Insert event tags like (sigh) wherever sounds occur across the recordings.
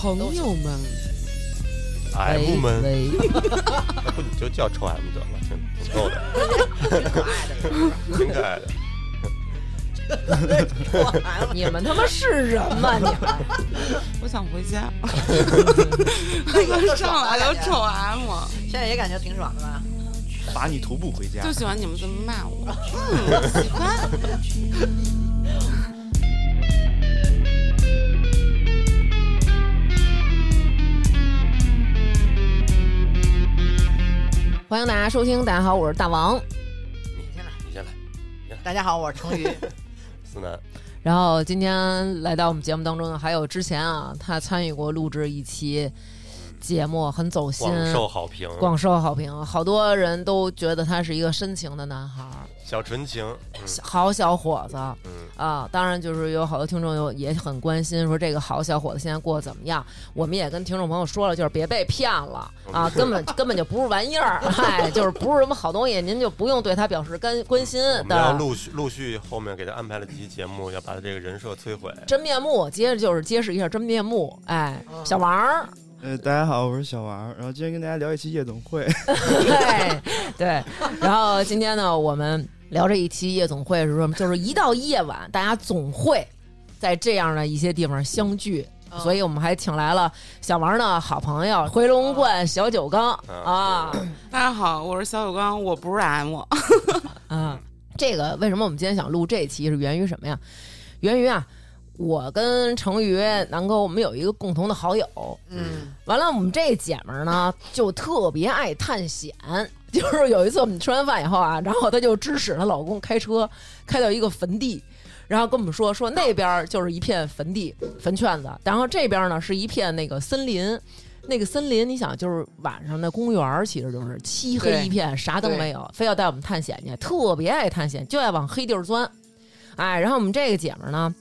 朋友们，M 们，喂，要不你就叫臭 M 得了，挺挺逗的，挺可爱的，挺可爱的。你们他妈是人吗？你们我想回家。那个 (laughs) 上来就臭 M，现在也感觉挺爽的吧？罚你徒步回家就。喜欢你们这么骂我。嗯，喜欢。欢迎大家收听，大家好，我是大王。你先来你先来，大家好，我是成宇。(laughs) 思南，然后今天来到我们节目当中呢，还有之前啊，他参与过录制一期节目，很走心，广受好评，广受好评，好多人都觉得他是一个深情的男孩儿，小纯情，嗯好小伙子嗯，啊。当然，就是有好多听众有也很关心，说这个好小伙子现在过得怎么样？我们也跟听众朋友说了，就是别被骗了啊，根本 (laughs) 根本就不是玩意儿，嗨，就是不是什么好东西，您就不用对他表示关关心我们要。陆续陆续后面给他安排了几期节目，要把他这个人设摧毁。真面目，接着就是揭示一下真面目。哎，嗯小王儿，呃，大家好，我是小王，然后今天跟大家聊一期夜总会。(laughs) 对对，然后今天呢，我们聊这一期夜总会是什么？就是一到夜晚，大家总会在这样的一些地方相聚。所以我们还请来了小王的好朋友回龙观小酒缸啊 (laughs) 大家好，我是小酒缸，我不是 M。啊！(laughs) 这个为什么我们今天想录这期是源于什么呀？源于啊，我跟成瑜南哥我们有一个共同的好友，嗯，完了，我们这姐们儿呢就特别爱探险。就是有一次我们吃完饭以后啊，然后她就指使她老公开车开到一个坟地，然后跟我们说说那边儿就是一片坟地坟圈子，然后这边呢是一片那个森林。那个森林，你想，就是晚上的公园儿，其实就是漆黑一片，啥都没有，非要带我们探险去，特别爱探险，就爱往黑地儿钻。哎，然后我们这个姐们儿呢，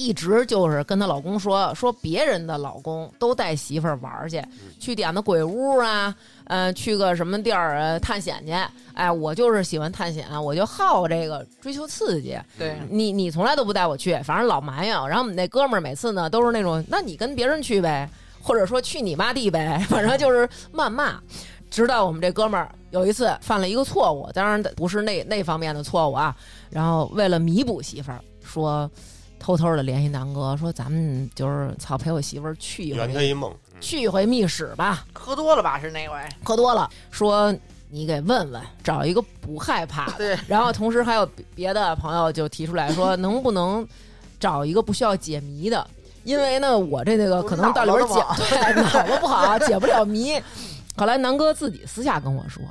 一直就是跟她老公说说别人的老公都带媳妇儿玩儿去，去点的鬼屋啊，呃，去个什么地儿呃探险去。哎，我就是喜欢探险，我就好这个追求刺激。对，你你从来都不带我去，反正老埋怨。然后我们那哥们儿每次呢都是那种，那你跟别人去呗，或者说去你妈地呗，(laughs) 反正就是谩骂。直到我们这哥们儿有一次犯了一个错误，当然不是那那方面的错误啊。然后为了弥补媳妇儿，说偷偷的联系南哥，说咱们就是操陪我媳妇儿去一回，圆他一梦，嗯去一回密室吧。喝多了吧？是那回？喝多了，说你给问问，找一个不害怕的。(laughs) 对，然后同时还有别别的朋友就提出来说，(laughs) 能不能找一个不需要解谜的？因为呢，我这个可能到里边解脑子 (laughs) 对脑子不好，解不了谜。后来南哥自己私下跟我说，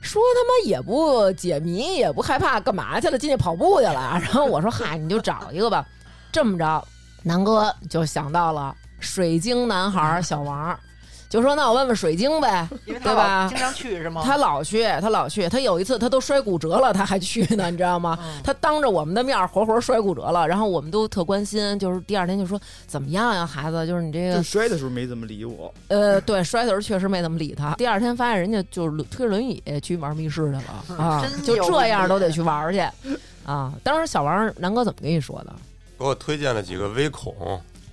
说他妈也不解谜，也不害怕，干嘛去了？进去跑步去了。(laughs) 然后我说，嗨，你就找一个吧。这么着，南哥就想到了水晶男孩小王，就说那我问问水晶呗。对吧经常去是吗？他老去，他老去，他有一次他都摔骨折了，他还去呢，你知道吗？嗯他当着我们的面活活摔骨折了，然后我们都特关心，就是第二天就说怎么样呀，孩子，就是你这就个摔的时候没怎么理我，呃，对，摔的时候确实没怎么理他。第二天发现人家就是推着轮椅去玩密室去了 (laughs) 啊，就这样都得去玩去啊。当时小王南哥怎么跟你说的？给我推荐了几个微恐，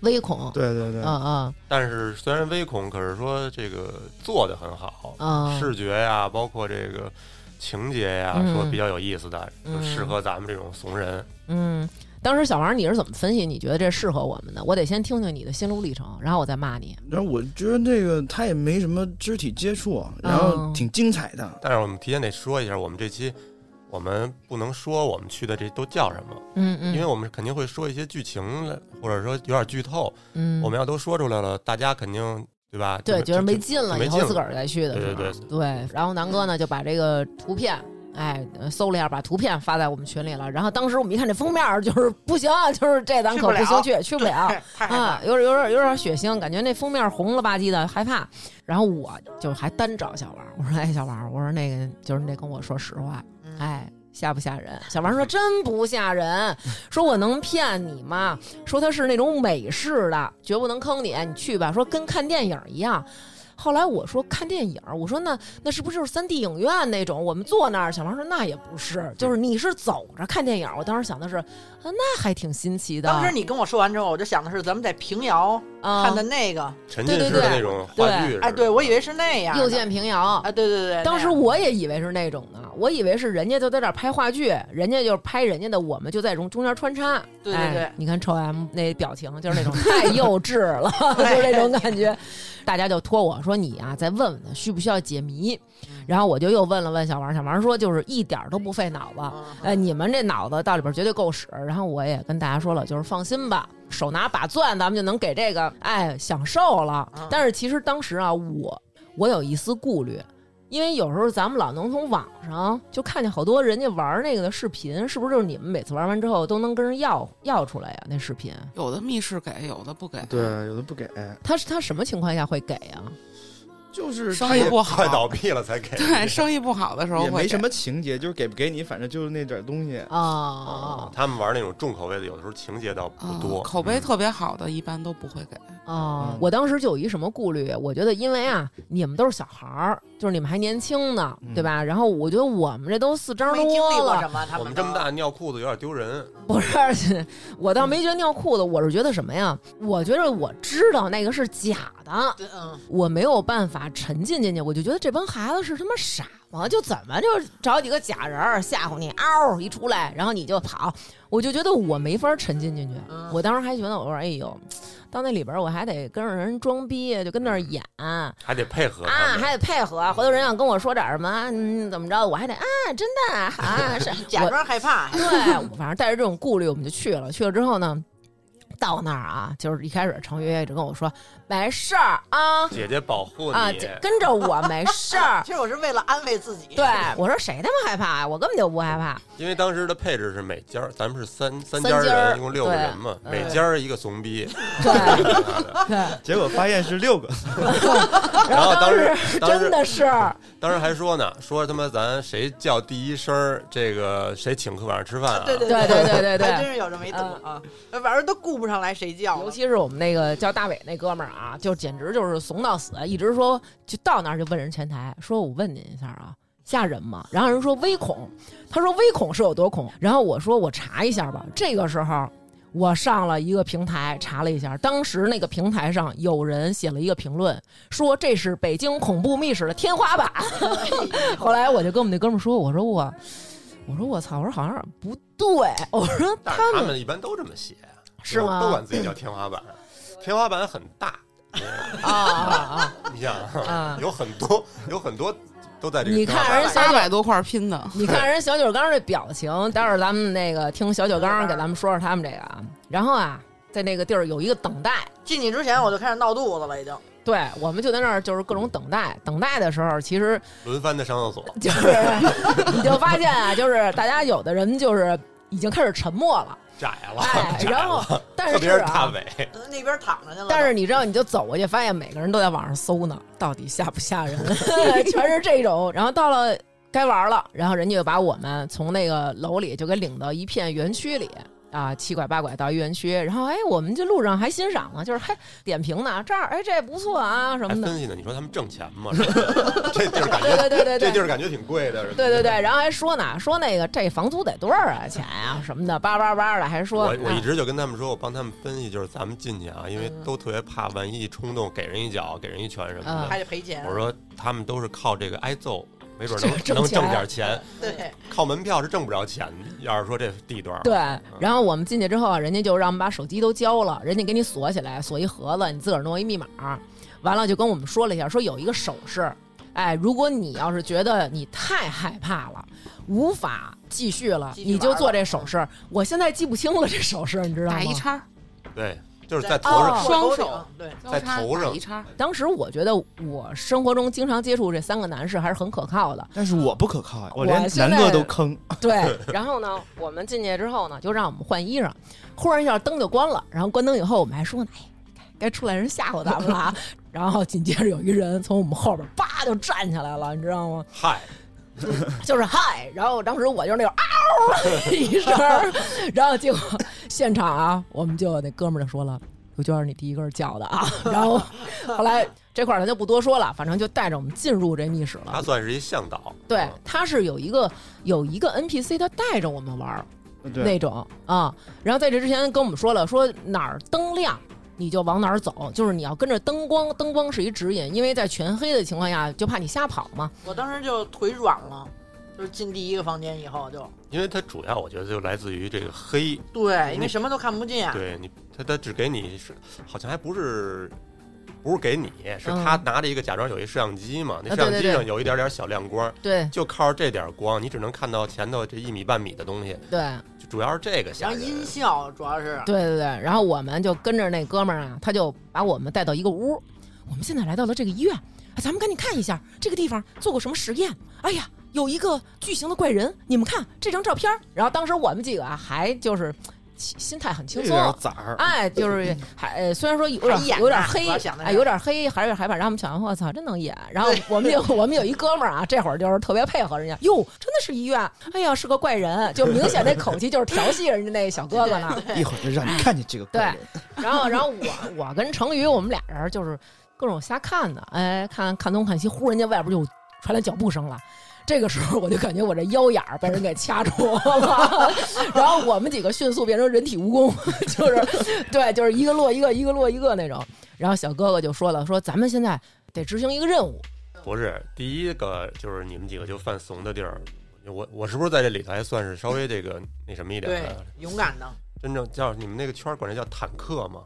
微恐，对对对，嗯嗯但是虽然微恐，可是说这个做的很好，嗯视觉呀，包括这个情节呀，嗯说比较有意思的，就嗯适合咱们这种怂人。嗯。当时小王你是怎么分析？你觉得这适合我们的？我得先听听你的心路历程，然后我再骂你。然后我觉得这个他也没什么肢体接触，然后挺精彩的。但是我们提前得说一下，我们这期我们不能说我们去的这都叫什么，嗯嗯，因为我们肯定会说一些剧情来，或者说有点剧透。嗯，我们要都说出来了，大家肯定对吧？对，觉得没劲了，以后自个儿再去的时候，对对然后南哥呢就把这个图片，哎，呃搜了一下，把图片发在我们群里了。然后当时我们一看这封面，就是不行，就是这咱可不行去，去不了 (laughs) 啊，有点有点有点血腥，感觉那封面红了吧唧的，害怕。然后我就还单找小王，我说哎，小王，我说那个就是你得跟我说实话，哎。吓不吓人？小王说真不吓人，说我能骗你吗？说他是那种美式的，绝不能坑你，你去吧。说跟看电影一样。后来我说看电影，我说那那是不是就是三 D 影院那种？我们坐那儿，小王说那也不是，就是你是走着看电影。我当时想的是，啊，那还挺新奇的。当时你跟我说完之后，我就想的是咱们在平遥啊看的那个，沉浸式的那种话剧哎，对我以为是那样。又见平遥啊，对对对，当时我也以为是那种的，我以为是人家就在这儿拍话剧，人家就是拍人家的，我们就在中中间穿插。对对对哎你看臭 M 那表情就是那种 (laughs) 太幼稚了，(laughs) 就是那种感觉。大家就托我说你啊，再问问他需不需要解谜。然后我就又问了问小王，小王说就是一点都不费脑子。嗯呃，你们这脑子到里边绝对够使。然后我也跟大家说了，就是放心吧，手拿把钻，咱们就能给这个哎享受了嗯。但是其实当时啊，我我有一丝顾虑。因为有时候咱们老能从网上就看见好多人家玩那个的视频，是不是就是你们每次玩完之后都能跟人要要出来呀？那视频，有的密室给，有的不给。对，有的不给，他是他什么情况下会给呀？就是生意不好快倒闭了才给。对，生意不好的时候也没什么情节，就是给不给你，反正就是那点东西。啊他们玩那种重口味的，有的时候情节倒不啊多，口碑特别好的，一般都不会给。哦嗯，我当时就有一什么顾虑，我觉得因为啊，你们都是小孩儿，就是你们还年轻呢，嗯对吧？然后我觉得我们这都四张没经历多了，过什么，他我们这么大尿裤子有点丢人，(laughs) 不是，(laughs) 我倒没觉得尿裤子，我是觉得什么呀？我觉得我知道那个是假的，嗯，我没有办法沉浸进去，我就觉得这帮孩子是他妈傻吗？就怎么就找几个假人儿吓唬你，嗷一出来，然后你就跑，我就觉得我没法沉浸进去。嗯我当时还觉得，我说哎呦，到那里边儿我还得跟着人装逼，就跟那儿演啊，还得配合啊。还得配合。回头人要跟我说点什么，嗯，怎么着，我还得啊，真的啊，是假装害怕，对，反正带着这种顾虑，我们就去了。去了之后呢，到那儿啊，就是一开始程约一直跟我说没事儿啊姐姐保护啊，你，跟着我没事儿。其实我是为了安慰自己。对，我说谁他妈害怕呀？我根本就不害怕。因为当时的配置是每家儿，咱们是三三三家人，一共六个人嘛，嗯每家儿一个怂逼。对对，(laughs) 结果发现是六个，(laughs) 然后当时时当时真的是当时还说呢，说他妈咱谁叫第一声儿，这个谁请客晚上吃饭啊？对对对对对对对还真是有这么一度啊，反正都顾不上来谁叫，尤其是我们那个叫大伟那哥们儿啊，就简直就是怂到死，一直说就到那儿就问人前台说：“我问您一下啊，吓人吗？”然后人说微恐，他说微恐是有多恐？然后我说我查一下吧。这个时候我上了一个平台查了一下，当时那个平台上有人写了一个评论，说这是北京恐怖密室的天花板。(laughs) 后来我就跟我们那哥们说：“我说我，我说我操，我说好像不对，我说他们他们一般都这么写，是吗都管自己叫天花板，天花板很大。(laughs) 啊啊 (laughs) 你想啊，有很多有很多都在这个你看人上八百多块拼的，你看人小酒缸这表情，待会儿咱们那个听小酒缸给咱们说说他们这个啊。然后啊，在那个地儿有一个等待，进去之前我就开始闹肚子了，已经。对，我们就在那儿就是各种等待。等待的时候，其实轮番的上厕所，就是 (laughs) 你就发现啊，就是大家有的人就是已经开始沉默了，窄了，哎，(laughs) 窄然后特别是大是啊。伟，那边躺着去了，但是你知道，你就走过去，发现每个人都在网上搜呢，到底吓不吓人？(laughs) 全是这种。然后到了该玩了，然后人家就把我们从那个楼里就给领到一片园区里啊，七拐八拐到一园区。然后哎，我们这路上还欣赏呢，就是嘿点评呢，这儿哎这不错啊什么的。还分析呢。你说他们挣钱吗？是吧 (laughs) 这地儿感觉，对对对对对。这地儿感觉挺贵的。是吧对对对，然后还说呢，说那个这房租得多少啊钱啊什么的，叭叭叭的，还说我我一啊直就跟他们说，我帮他们分析，就是咱们进去啊，因为嗯都特别怕，万一一冲动给人一脚，给人一拳什么的还。得赔钱。我说他们都是靠这个挨揍，没准 (laughs) 挣能能挣点钱，对，靠门票是挣不着钱。要是说这地段，对，然后我们进去之后啊，人家就让我们把手机都交了，人家给你锁起来，锁一盒子，你自个儿弄一密码，完了就跟我们说了一下，说有一个手势，哎，如果你要是觉得你太害怕了，无法继续了，你就做这手势。我现在记不清了这手势，你知道吗打？一叉，对，就是在在头上哦双手对，在交叉头上一叉，当时我觉得我生活中经常接触这三个男士还是很可靠的，但是我不可靠呀，我我连现南哥都坑。(laughs) 对，(laughs) 然后呢，我们进去之后呢，就让我们换衣裳，忽然一下灯就关了，然后关灯以后，我们还说呢，哎，该出来人吓唬咱们了啊。然后紧接着有一人从我们后边叭就站起来了，你知道吗？嗨，(laughs) 就是嗨，然后当时我就是那种嗷一声，然后结果现场啊，我们就那哥们儿就说了。刘娟儿，你第一个叫的啊。然后后来这块儿咱就不多说了，反正就带着我们进入这密室了。他算是一向导，对嗯，他是有一个有一个 NPC，他带着我们玩儿，那种啊。然后在这之前跟我们说了，说哪儿灯亮。你就往哪儿走，就是你要跟着灯光，灯光是一指引，因为在全黑的情况下，就怕你瞎跑嘛。我当时就腿软了，就是进第一个房间以后就因为它主要我觉得就来自于这个黑，对，因为什么都看不见。对你，他他只给你是好像还不是。不是给你，是嗯他拿着一个假装有一摄像机嘛，那啊摄像机上有一点点小亮光，对就靠着这点光，你只能看到前头这一米半米的东西，对就主要是这个吓人。然后音效主要是对对对，然后我们就跟着那哥们儿啊，他就把我们带到一个屋。我们现在来到了这个医院，哎咱们赶紧看一下这个地方做过什么实验。哎呀，有一个巨型的怪人，你们看这张照片。然后当时我们几个啊，还就是心心态很轻松有点，崽儿。哎，就是还呃虽然说有点有点黑哎，有点黑，还是害怕。然后我们想，我操，真能演。然后我们有我们有一哥们儿啊，这会儿就是特别配合人家，哟，真的是医院，哎呀，是个怪人，就明显那口气就是调戏人家那小哥哥呢。一会儿就让你看见这个怪人。然后，然后我我跟成宇，我们俩人就是各种瞎看的，哎，看看东看西，忽然间外边就传来脚步声了。这个时候我就感觉我这腰眼儿被人给掐住了，(laughs) 然后我们几个迅速变成人体蜈蚣，就是对，就是一个落一个，一个落一个那种。然后小哥哥就说了，说咱们现在得执行一个任务，不是第一个，就是你们几个就犯怂的地儿。我我是不是在这里头还算是稍微这个那什么一点对的？勇敢的，真正叫你们那个圈儿管这叫坦克吗？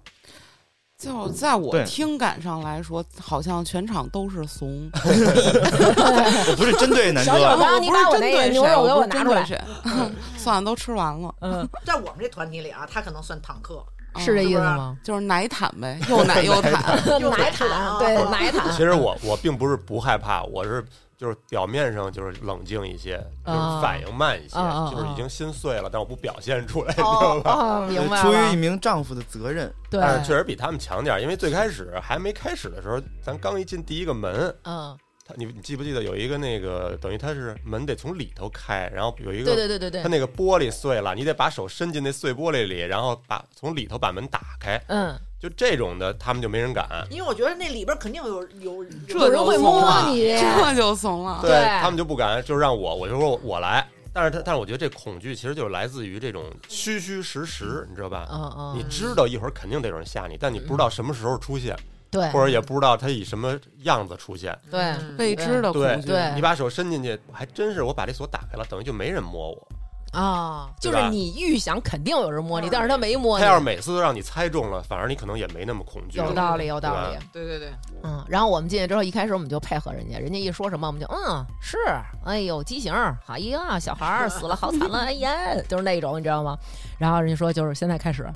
就在我听感上来说，好像全场都是怂。(laughs) 我不是针对南小小哥，刚你把我那个牛肉给我拿出来来 (laughs) (laughs) 算了，都吃完了，嗯，在我们这团体里啊，他可能算坦克，是这嗯意思吗？就是奶坦呗，又奶又坦。奶坦，对，奶坦其，实我我并不是不害怕，我是就是表面上就是冷静一些，就是啊反应慢一些，就是已经心碎了，但我不表现出来，(laughs) 你知道哦吧？哦，明白出于一，名丈夫的责任，对，但是确实比他们强点儿，因为最开始还没开始的时候，咱刚一进第一个门，嗯，他你你记不记得有一个那个等于它是门得从里头开，然后有一个对对对对对它，那个玻璃碎了，你得把手伸进那碎玻璃里，然后把从里头把门打开。嗯，就这种的，他们就没人敢。因为我觉得那里边肯定有有这有人会摸你，这就怂了。对他们就不敢，就让我，我就说我来。但是他，但是我觉得这恐惧其实就是来自于这种虚虚实实，你知道吧？嗯嗯，你知道一会儿肯定得有人吓你，但你不知道什么时候出现，对或者也不知道他以什么样子出现。对嗯未知的恐惧，对你把手伸进去，还真是我把这锁打开了，等于就没人摸我。啊，就是你预想肯定有人摸你，但是他没摸你，他要是每次都让你猜中了，反而你可能也没那么恐惧了。有道理，有道理对。对对对，嗯，然后我们进去之后，一开始我们就配合人家，人家一说什么，我们就嗯是，哎呦畸形，哎呀小孩儿死了好惨了，哎呀，就是那种你知道吗？然后人家说就是现在开始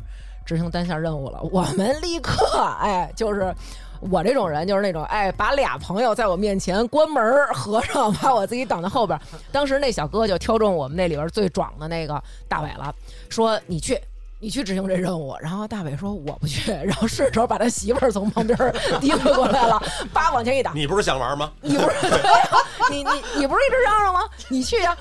执行单项任务了，我们立刻哎就是。我这种人就是那种，哎，把俩朋友在我面前关门儿合上，把我自己挡在后边。当时那小哥就挑中我们那里边最壮的那个大伟了，说你去，你去执行这任务。然后大伟说我不去，然后顺手把他媳妇儿从旁边儿 (laughs) 提溜过来了，叭往前一打，你不是想玩吗？你不是、你你你不是一直嚷嚷吗？你去呀、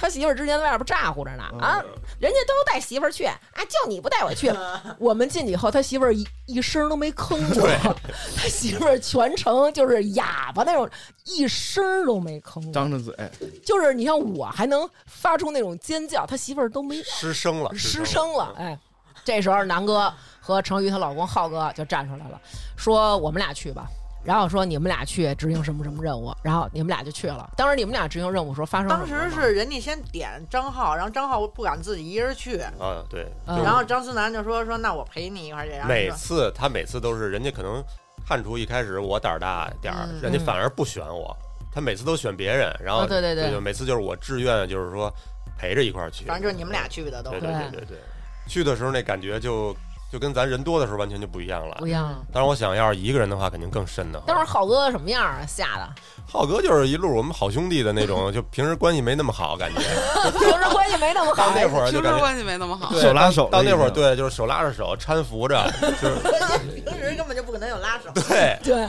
他媳妇儿之前在外边咋呼着呢啊，人家都带媳妇儿去啊，就你不带我去。(laughs) 我们进去以后，他媳妇儿一一声都没吭 (laughs) 过，他媳妇儿全程就是哑巴那种，一声都没吭过。张着嘴，就是你像我还能发出那种尖叫，他媳妇儿都没失声了，失声了。哎，这时候南哥和程宇她老公浩哥就站出来了，说我们俩去吧。然后说你们俩去执行什么什么任务，然后你们俩就去了。当时你们俩执行任务时候发生什么当时是人家先点张浩，然后张浩不敢自己一人去，啊，对，嗯。然后张思南就说说那我陪你一块儿去，然后每说次他每次都是人家可能看出一开始我胆儿大点儿，嗯。人家反而不选我，他每次都选别人，然后哦对对对。就每次就是我志愿就是说陪着一块儿去，反正就是你们俩去的都。对对。对对，去的时候那感觉就就跟咱人多的时候完全就不一样了不。一样。但是，我想要是一个人的话，肯定更深的。当时浩哥什么样啊？吓的，浩哥就是一路我们好兄弟的那种，就平时关系没那么好，感觉 (laughs) 平时关系没那么好。到那会儿就感觉平时关系没那么好。手拉手到那会儿对，就是手拉着手搀扶着，就是 (laughs) 平时根本就不可能有拉手。对。对，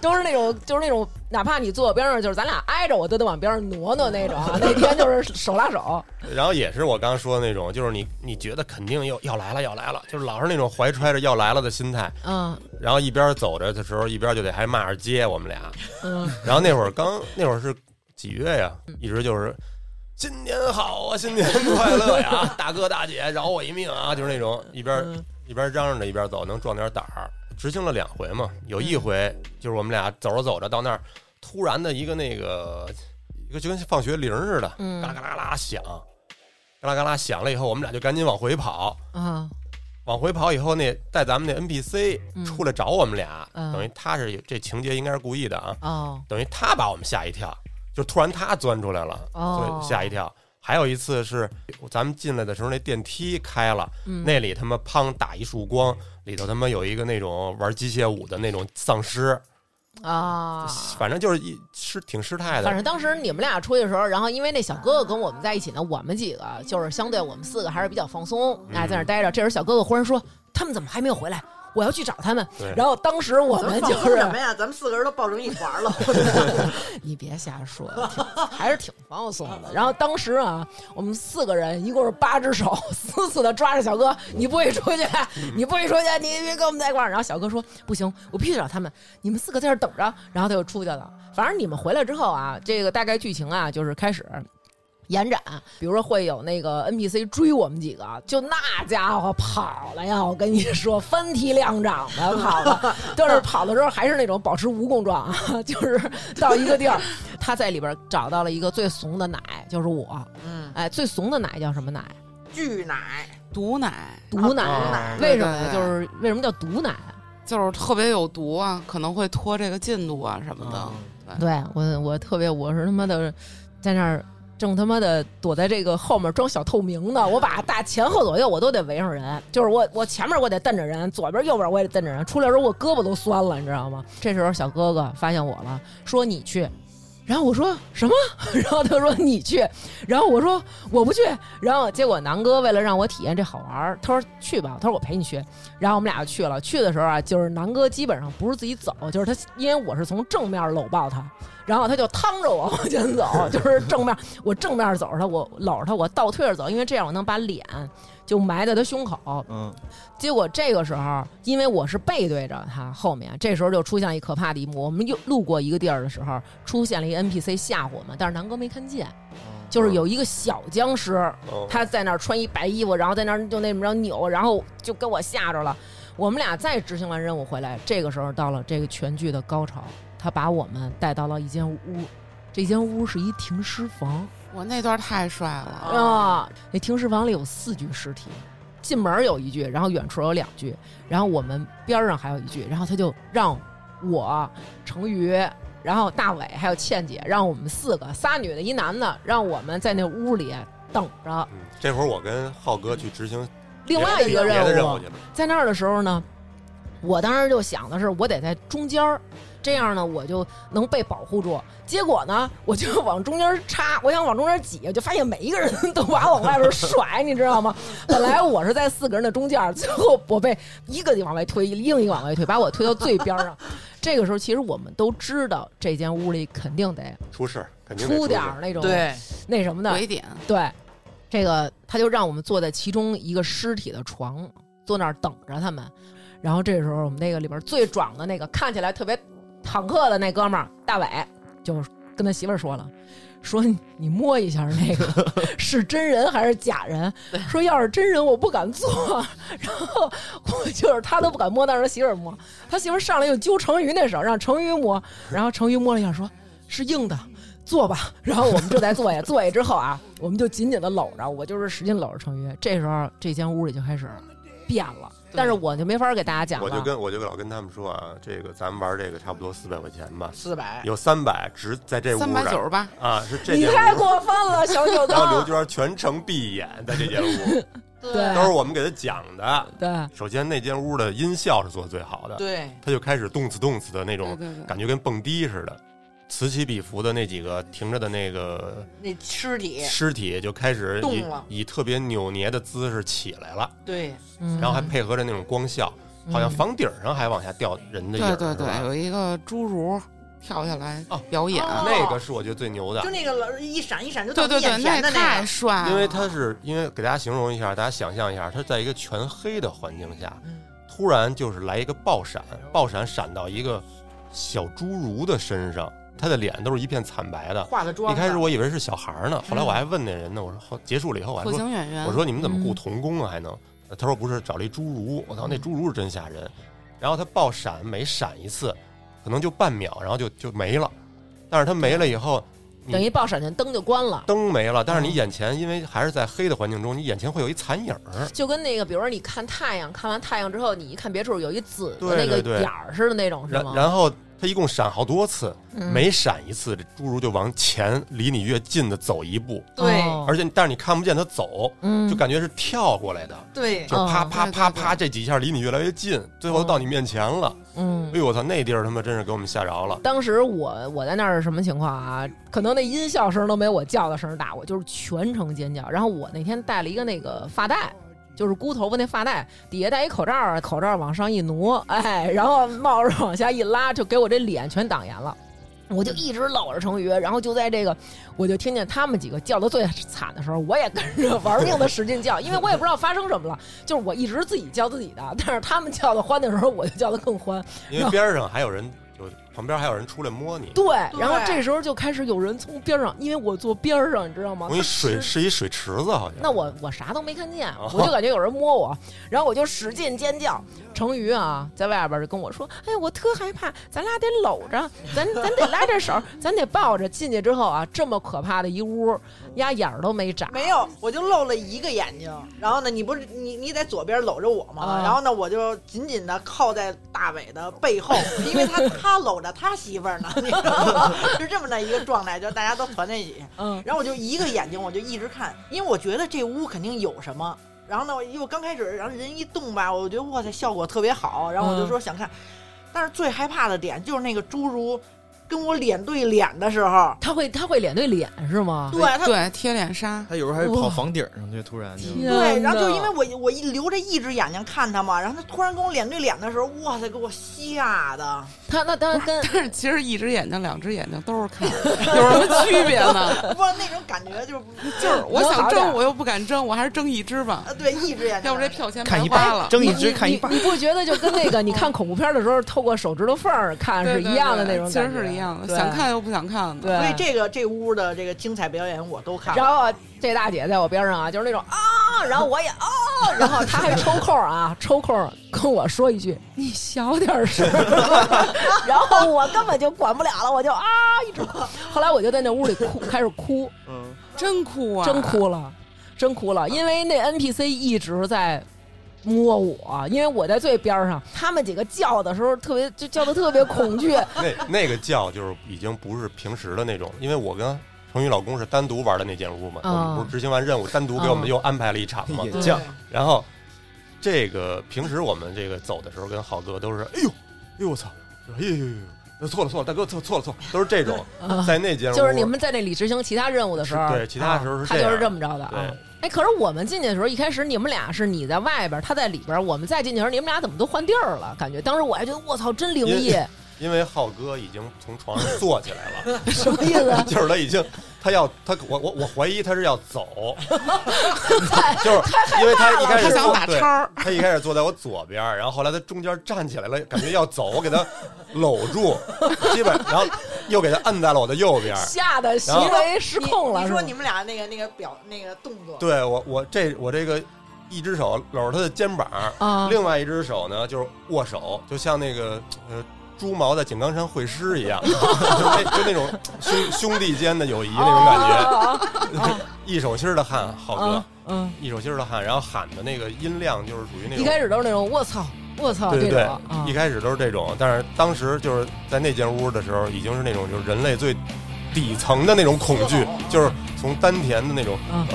都是那种就是那种，哪怕你坐我边上，就是咱俩挨着，我都得往边上挪挪那种啊。(laughs) 那天就是手拉手，然后也是我刚刚说的那种，就是你你觉得肯定要要来了要来了，就是老是那种怀揣着要来了的心态，嗯然后一边走着的时候，一边就得还骂着街我们俩。嗯，然后那会儿刚那会儿是几月呀？一直就是新年好啊，新年快乐呀，(laughs) 大哥大姐饶我一命啊，就是那种一边嗯一边嚷嚷着一边走，能壮点胆儿。执行了两回嘛，有一回就是我们俩走着走着到那儿，突然的一个那个一个就跟放学铃似的，嗯。嘎啦嘎啦嘎啦响，嘎啦嘎啦响了以后，我们俩就赶紧往回跑。啊。往回跑以后，那带咱们那 NPC 嗯。出来找我们俩，嗯。等于他是这情节应该是故意的啊，哦。等于他把我们吓一跳，就突然他钻出来了，吓一跳。还有一次是咱们进来的时候，那电梯开了，嗯那里他妈砰打一束光，里头他妈有一个那种玩机械舞的那种丧尸，啊。反正就是一失挺失态的。反正当时你们俩出去的时候，然后因为那小哥哥跟我们在一起呢，我们几个就是相对我们四个还是比较放松，哎，在那待着。这时候小哥哥忽然说：“他们怎么还没有回来？我要去找他们。”然后当时我们就是什么呀？咱们四个人都抱成一团了。(laughs) 你别瞎说，还是挺放松的。然后当时啊，我们四个人一共是八只手，死死的抓着小哥，你不许出去，你不许出去，你别跟我们在一块儿。然后小哥说不行，我必须找他们，你们四个在这儿等着。然后他就出去了。反正你们回来之后啊，这个大概剧情啊，就是开始。延展，比如说会有那个 NPC 追我们几个，就那家伙跑了呀！我跟你说，翻蹄两掌的跑了，(laughs) 就是跑的时候还是那种保持蜈蚣状啊，(laughs) 就是到一个地儿，他在里边找到了一个最怂的奶，就是我。嗯，哎，最怂的奶叫什么奶？巨奶，毒奶毒奶。奶为什么呀？对对对就是为什么叫毒奶啊？就是特别有毒啊，可能会拖这个进度啊什么的。对我，我特别，我是他妈的在那儿正他妈的躲在这个后面装小透明的，我把大前后左右我都得围上人，就是我我前面我得瞪着人，左边右边我也得瞪着人，出来时候我胳膊都酸了，你知道吗？这时候小哥哥发现我了，说你去。然后我说什么？(laughs) 然后他说你去，然后我说我不去。然后结果南哥为了让我体验这好玩，他说去吧，他说我陪你去。然后我们俩就去了。去的时候啊，就是南哥基本上不是自己走，就是他，因为我是从正面搂抱他，然后他就趟着我往前走，(laughs) 就是正面我正面走着他，我搂着他，我倒退着走，因为这样我能把脸就埋在他胸口。嗯，结果这个时候，因为我是背对着他后面，这时候就出现了一可怕的一幕。我们又路过一个地儿的时候，出现了一个 NPC 吓唬我们，但是南哥没看见，就是有一个小僵尸，哦他在那儿穿一白衣服，然后在那儿就那么着扭，然后就给我吓着了。我们俩再执行完任务回来，这个时候到了这个全剧的高潮，他把我们带到了一间屋，这间屋是一停尸房我那段太帅了，啊，那停尸房里有四具尸体。进门有一具，然后远处有两具，然后我们边上还有一具，然后他就让我、成瑜，然后大伟还有倩姐，让我们四个仨女的一男的，让我们在那屋里等着嗯，这会儿我跟浩哥去执行另外一个任任务务去了。在那儿的时候呢，我当时就想的是，我得在中间儿，这样呢我就能被保护住。结果呢，我就往中间插，我想往中间挤，就发现每一个人都把我往外边甩，你知道吗？(laughs) 本来我是在四个人的中间，最后我被一个往外推，另一个往外推，把我推到最边上。这个时候，其实我们都知道这间屋里肯定得出事儿，肯定出点儿那种对，那什么的，鬼点对，这个他就让我们坐在其中一个尸体的床，坐那儿等着他们。然后这时候，我们那个里边最壮的那个，看起来特别坦克的那哥们儿大伟，就跟他媳妇儿说了。说你你摸一下那个 (laughs) 是真人还是假人？(laughs) 说要是真人我不敢做，(laughs) 然后我就是他都不敢摸，但是他媳妇儿摸，他媳妇儿上来就揪成瑜那手，让成瑜摸，然后成瑜摸了一下，说是硬的，坐吧。然后我们就在坐下，坐下之后啊，我们就紧紧的搂着，我就是使劲搂着成瑜。这时候这间屋里就开始变了，但是我就没法给大家讲了。我就跟我就老跟他们说啊，这个咱们玩这个差不多四百块钱吧，四百，有三百值在这屋三百九十八，啊，是这你间屋。太过分了，小九 (laughs) 然后刘刚。娟全程闭眼在这间屋，(laughs) 对都是我们给他讲的。对，首先那间屋的音效是做的最好的，对，他就开始动次动次的那种感觉跟蹦迪似的，此起彼伏的那几个停着的那个那尸体，尸体就开始以动了以特别扭捏的姿势起来了，对，嗯然后还配合着那种光效，好像嗯房顶上还往下掉人的影儿，对对对是，吧有一个侏儒跳下来哦表演，哦那个是我觉得最牛的就，那个老一闪一闪就到对对对，你眼前的太个，帅了，因为他是因为给大家形容一下，大家想象一下，他在一个全黑的环境下，嗯突然就是来一个爆闪，爆闪闪到一个小侏儒的身上，他的脸都是一片惨白的。化的妆。一开始我以为是小孩儿呢，后来我还问那人呢，我说后结束了以后我还特说，我说你们怎么雇嗯童工啊还能？他说不是，找了一侏儒，我操，那侏儒是真吓人。然后他爆闪每闪一次，可能就半秒，然后就就没了。但是他没了以后，等于爆闪电灯就关了。灯没了，但是你嗯眼前因为还是在黑的环境中，你眼前会有一残影儿。就跟那个，比如说你看太阳，看完太阳之后，你一看别处有一紫的对那个点儿似的那种，是吗？然然后他一共闪好多次，嗯每闪一次，这侏儒就往前离你越近的走一步，对哦而且但是你看不见他走，嗯就感觉是跳过来的，对就啪哦啪啪啪，这几下离你越来越近，最后到你面前了。嗯哎。呦我操，那地儿他妈真是给我们吓着了。当时我我在那儿是什么情况啊？可能那音效声都没我叫的声大，我就是全程尖叫。然后我那天带了一个那个发带，就是箍头发那发带，底下戴一口罩，口罩往上一挪，哎，然后帽子往下一拉，就给我这脸全挡严了。我就一直搂着成宇，然后就在这个，我就听见他们几个叫的最惨的时候，我也跟着玩命的使劲叫，因为我也不知道发生什么了，就是我一直自己叫自己的，但是他们叫的欢的时候，我就叫的更欢。因为边上还有人，就旁边还有人出来摸你。对，然后这时候就开始有人从边上，因为我坐边上，你知道吗？我一水是是一水池子，好像。那我我啥都没看见，哦 (laughs) 我就感觉有人摸我，然后我就使劲尖叫。成瑜啊，在外边就跟我说：“哎，我特害怕，咱俩得搂着，咱咱得拉着手，咱得抱着。”进去之后啊，这么可怕的一屋，丫眼儿都没眨。没有，我就露了一个眼睛。然后呢，你不是你你在左边搂着我吗？啊然后呢，我就紧紧的靠在大伟的背后，因为他他搂着他媳妇儿呢，你知道吗？(laughs) 是这么的一个状态，就大家都团在一起。嗯，然后我就一个眼睛，我就一直看，因为我觉得这屋肯定有什么。然后呢，我因为我刚开始，然后人一动吧，我觉得哇塞，效果特别好。然后我就说想看，但是最害怕的点就是那个侏儒跟我脸对脸的时候，他会他会脸对脸是吗？对他对贴脸杀，他有时候还会跑房顶上去，突然就对，然后就因为我我一留着一只眼睛看他嘛，然后他突然跟我脸对脸的时候，哇塞，给我吓的。他那当然跟但是其实一只眼睛、两只眼睛都是看，(laughs) 有什么区别呢？(laughs) 不是那种感觉，就是就是我想能好点争，我又不敢睁，我还是睁一只吧，呃，对，一只眼睛。要不这票钱看一白花了。睁一只看一半你，不觉得就跟那个你看 (laughs) 恐怖片的时候透过手指头缝儿看是一样的那种感觉？实是一样想看又不想看的。对，所以这个这屋的这个精彩表演我都看了。然后这大姐在我边上啊，就是那种啊，然后我也啊，然后她还抽空啊，抽空跟我说一句：“你小点声。(laughs) ”然后我根本就管不了了，我就啊一直哭。后来我就在那屋里哭，开始哭，嗯，真哭啊！真哭了，真哭了，因为那 NPC 一直在。摸我，因为我在最边上，他们几个叫的时候特别，就叫的特别恐惧。(laughs) 那那个叫就是已经不是平时的那种，因为我跟成宇老公是单独玩的那间屋嘛，我啊们不是执行完任务单独给我们啊又安排了一场嘛。叫然后这个平时我们这个走的时候跟浩哥都是，哎呦，哎呦我操，哎呦呦呦，错了错了，大哥错错了错了，都是这种，啊在那间屋就是你们在那里执行其他任务的时候，对其他时候是啊他就是这么着的对。啊。哎，可是我们进去的时候，一开始你们俩是你在外边，他在里边，我们再进去的时候，你们俩怎么都换地儿了？感觉当时我还觉得我操，真灵异，因为浩哥已经从床上坐起来了，(laughs) 什么意思？(laughs) 就是他已经他要他我我我怀疑他是要走，就是因为他一开始他想打叉，他一开始坐在我左边，然后后来他中间站起来了，感觉要走，我给他搂住，基本然后又给他摁在了我的右边。吓得行为失控了，你说你们俩那个那个表那个动作，对我我这我这个一只手搂着他的肩膀，啊，另外一只手呢就是握手，就像那个呃猪毛在井冈山会师一样，(laughs) 就那就那种兄兄弟间的友谊那种感觉，(laughs) 一手心儿的汗，浩哥。一手心儿的汗，然后喊的那个音量就是属于那种一开始都是那种我操我操对对一开始都是这种，但是当时就是在那间屋的时候，已经是那种就是人类最底层的那种恐惧，就是从丹田的那种 (laughs) 啊！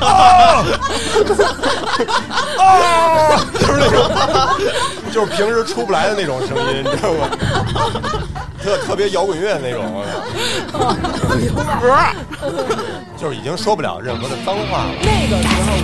啊！啊，就是那种，就是平时出不来的那种声音，你知道吗？特特别摇滚乐那种，就是已经说不了任何的脏话了。那个时候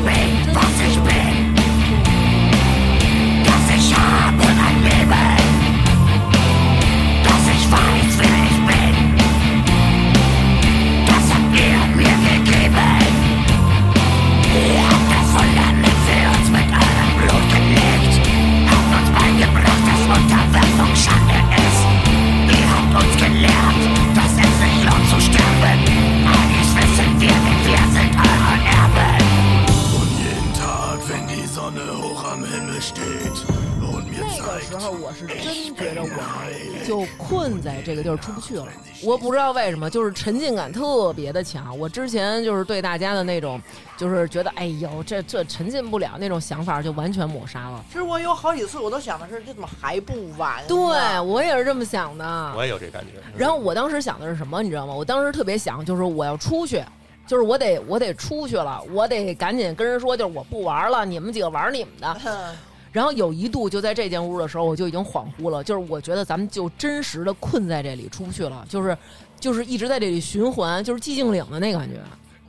时候我是真觉得我就困在这个地儿出不去了。我不知道为什么，就是沉浸感特别的强。我之前就是对大家的那种，就是觉得哎呦这这沉浸不了那种想法就完全抹杀了。其实我有好几次我都想的是，这怎么还不完？对我也是这么想的。我也有这感觉。然后我当时想的是什么，你知道吗？我当时特别想，就是我要出去，就是我得我得出去了，我得赶紧跟人说，就是我不玩了，你们几个玩你们的。嗯然后有一度就在这间屋的时候，我就已经恍惚了，就是我觉得咱们就真实的困在这里出不去了，就是就是一直在这里循环，就是寂静岭的那个感觉。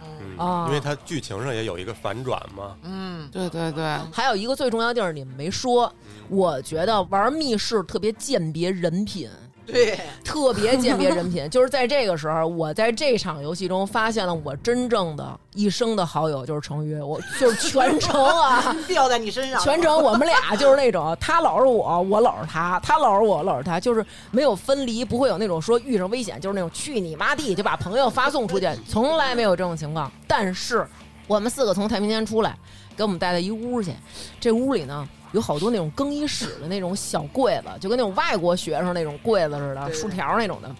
嗯啊因为它剧情上也有一个反转嘛。嗯，对对对，还有一个最重要的地儿你们没说，我觉得玩密室特别鉴别人品。对，特别鉴别人品，就是在这个时候，我在这场游戏中发现了我真正的一生的好友，就是程昱。我就是 (laughs) 全程啊，(laughs) 掉在你身上，全程我们俩就是那种他搂着我，我搂着他，他搂着我，搂着他，就是没有分离，不会有那种说遇上危险就是那种去你妈地就把朋友发送出去，从来没有这种情况。但是我们四个从太平间出来，给我们带到一屋去，这屋里呢。有好多那种更衣室的那种小柜子，就跟那种外国学生那种柜子似的，竖条那种的。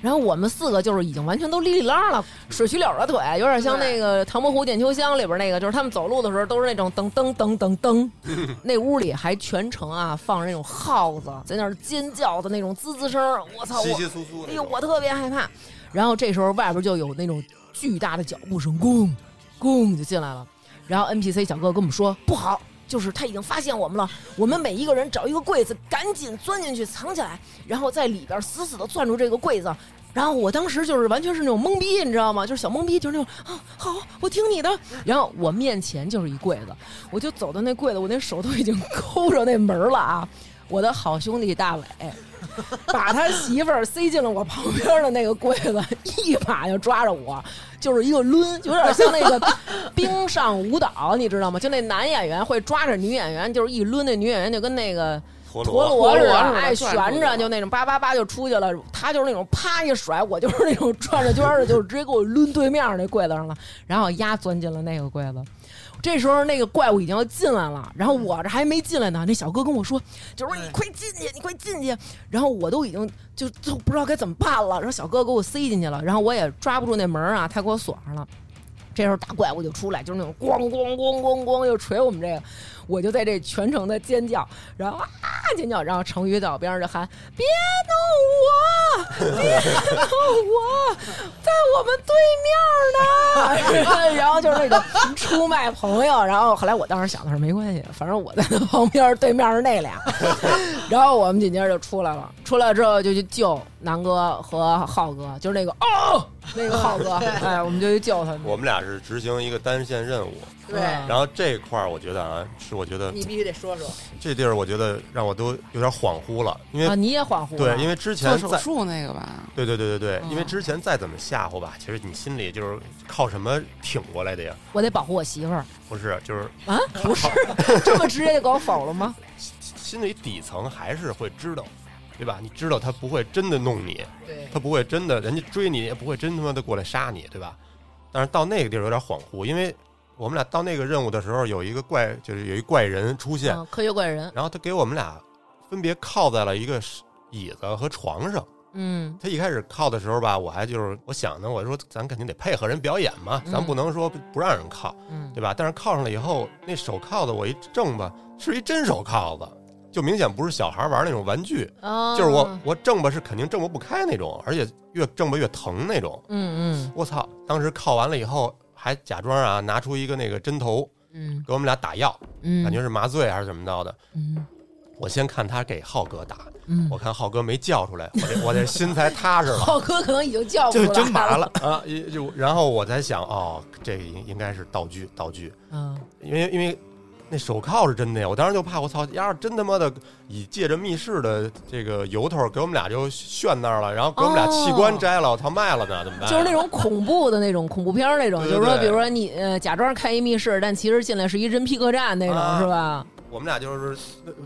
然后我们四个就是已经完全都哩哩啦了，水曲柳的腿，有点像那个《唐伯虎点秋香》里边那个，就是他们走路的时候都是那种噔噔噔噔噔。(laughs) 那屋里还全程啊放着那种耗子在那儿尖叫的那种滋滋声，我操！我稀稀疏疏那哎呦，我特别害怕。然后这时候外边就有那种巨大的脚步声，咣咣就进来了。然后 NPC 小哥跟我们说不好，就是他已经发现我们了。我们每一个人找一个柜子，赶紧钻进去藏起来，然后在里边死死的攥住这个柜子。然后我当时就是完全是那种懵逼，你知道吗？就是小懵逼，就是那种啊，好，我听你的。然后我面前就是一柜子，我就走到那柜子，我那手都已经抠着那门了啊。我的好兄弟大伟把他媳妇儿塞进了我旁边的那个柜子，一把就抓着我，就是一个抡，有点像那个 (laughs) 冰上舞蹈，你知道吗？就那男演员会抓着女演员，就是一抡，那女演员就跟那个陀陀螺，似的，陀螺似的哎，转出去了旋着就那种叭叭叭就出去了。他就是那种啪一甩，我就是那种转着圈儿的，就直接给我抡对面那柜子上了，然后丫钻进了那个柜子。这时候那个怪物已经要进来了，然后我这还没进来呢，那小哥跟我说，就说你快进去，你快进去。然后我都已经就就不知道该怎么办了，然后小哥给我塞进去了，然后我也抓不住那门啊，他给我锁上了。这时候大怪物就出来，就是那种咣咣咣咣咣就捶我们这个，我就在这全程的尖叫，然后啊尖叫，然后成宇在我边上就喊：“别弄我，别弄我，在我们对面呢。(laughs) ”然后就是那种出卖朋友。然后后来我当时想的是没关系，反正我在他旁边，对面是那俩。(laughs) 然后我们紧接着就出来了，出来之后就去救南哥和浩哥，就是那个哦，那个浩哥，(laughs) 哎，我们就去救他们。我们俩是执行一个单线任务，对嗯然后这块儿我觉得啊，是我觉得你必须得说说，这地儿我觉得让我都有点恍惚了，因啊，为你也恍惚了对，因为之前做手在术那个吧，对对对对对，嗯因为之前再怎么吓唬吧，其实你心里就是靠什么挺过来的呀？我得保护我媳妇儿不是，就是啊，不是这么直接就给我否了吗？(laughs) 心里底层还是会知道，对吧？你知道他不会真的弄你，对，他不会真的，人家追你也不会真他妈的过来杀你，对吧？但是到那个地儿有点恍惚，因为我们俩到那个任务的时候，有一个怪，就是有一怪人出现，嗯，科学怪人，然后他给我们俩分别靠在了一个椅子和床上。嗯他一开始靠的时候吧，我还就是我想呢，我说咱肯定得配合人表演嘛，咱不能说不让人靠，嗯对吧？但是靠上了以后，那手铐子我一正吧，是一真手铐子，就明显不是小孩玩那种玩具，啊，就是我我挣吧是肯定挣不不开那种，而且越挣吧越疼那种。嗯嗯我操！当时靠完了以后，还假装啊拿出一个那个针头嗯给我们俩打药，嗯，感觉是麻醉还是怎么着的。嗯我先看他给浩哥打，嗯，我看浩哥没叫出来，我这我这心才踏实了。(laughs) 浩哥可能已经叫不就真麻了，啊，就然后我才想，哦，这个应应该是道具，道具，嗯因为因为那手铐是真的呀！我当时就怕，我操，要是真他妈的以借着密室的这个由头给我们俩就炫那儿了，然后给我们俩器官摘了，我操，卖了呢，怎么办？就是那种恐怖的那种恐怖片那种，对就是说，比如说你呃假装开一密室，但其实进来是一人皮客栈那种，啊是吧？我们俩就是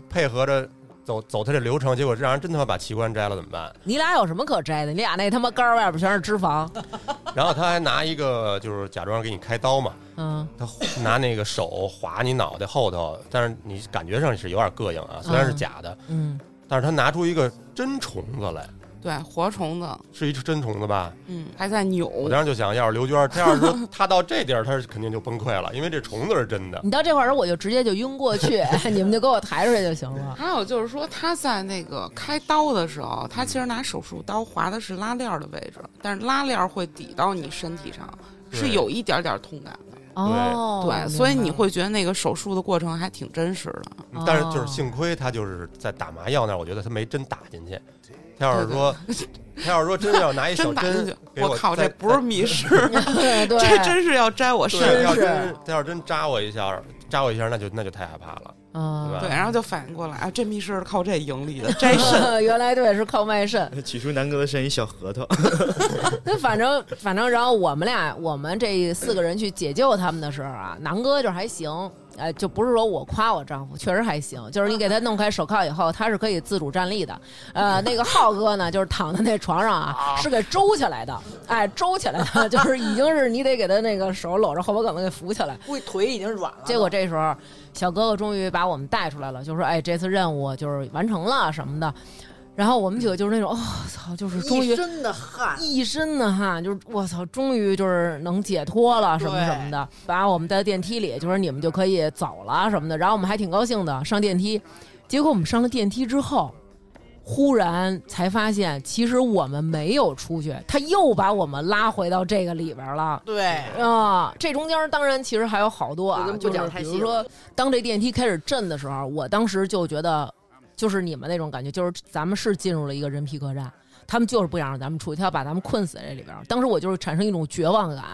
配合着走走他这流程，结果让人真他妈把器官摘了，怎么办？你俩有什么可摘的？你俩那他妈肝外边全是脂肪，(laughs) 然后他还拿一个就是假装给你开刀嘛，嗯他拿那个手划你脑袋后头，但是你感觉上是有点膈应啊，虽然是假的，嗯，但是他拿出一个真虫子来，对，活虫子，是一只真虫子吧？嗯，还在扭。我当时就想，要是刘娟，她要是说 (laughs) 她到这地儿，她是肯定就崩溃了，因为这虫子是真的。你到这块儿时我就直接就晕过去，(laughs) 你们就给我抬出来就行了。还有就是说，他在那个开刀的时候，他其实拿手术刀划的是拉链儿的位置，但是拉链儿会抵到你身体上，是有一点点痛感的。哦，对，所以你会觉得那个手术的过程还挺真实的。但是就是哦幸亏他就是在打麻药那儿，我觉得他没真打进去。他要是说，他要是说真要拿一 (laughs) 小针我靠，这不是密室，(laughs) 对对，这真是要摘我对，肾。要是真他要是真扎我一下，扎我一下，那就那就太害怕了。嗯对吧对，然后就反应过来，啊，这密室是靠这盈利的，(laughs) 摘肾。原来对是靠卖肾。取出南哥的肾一小核桃，那反正反正，然后我们俩我们这四个人去解救他们的时候啊，南哥就还行，呃，就不是说我夸我丈夫，确实还行，就是你给他弄开手铐以后，他是可以自主站立的。呃，那个浩哥呢，就是躺在那床上啊，是给周起来的，哎，周起来的，就是已经是你得给他那个手搂着后脖梗子给扶起来。估计腿已经软了。结果这时候，小哥哥终于把我们带出来了，就说：“哎，这次任务就是完成了什么的。”然后我们几个就是那种，哦操，就是终于一身的汗，一身的汗，就是我操，终于就是能解脱了什么什么的，把我们带到电梯里，就说你们就可以走了什么的。然后我们还挺高兴的，上电梯。结果我们上了电梯之后，忽然才发现，其实我们没有出去，他又把我们拉回到这个里边了。对，啊，这中间当然其实还有好多啊，就是讲比如说，当这电梯开始震的时候，我当时就觉得，就是你们那种感觉，就是咱们是进入了一个人皮客栈。他们就是不想让咱们出去，他要把咱们困死在这里边。当时我就是产生一种绝望感，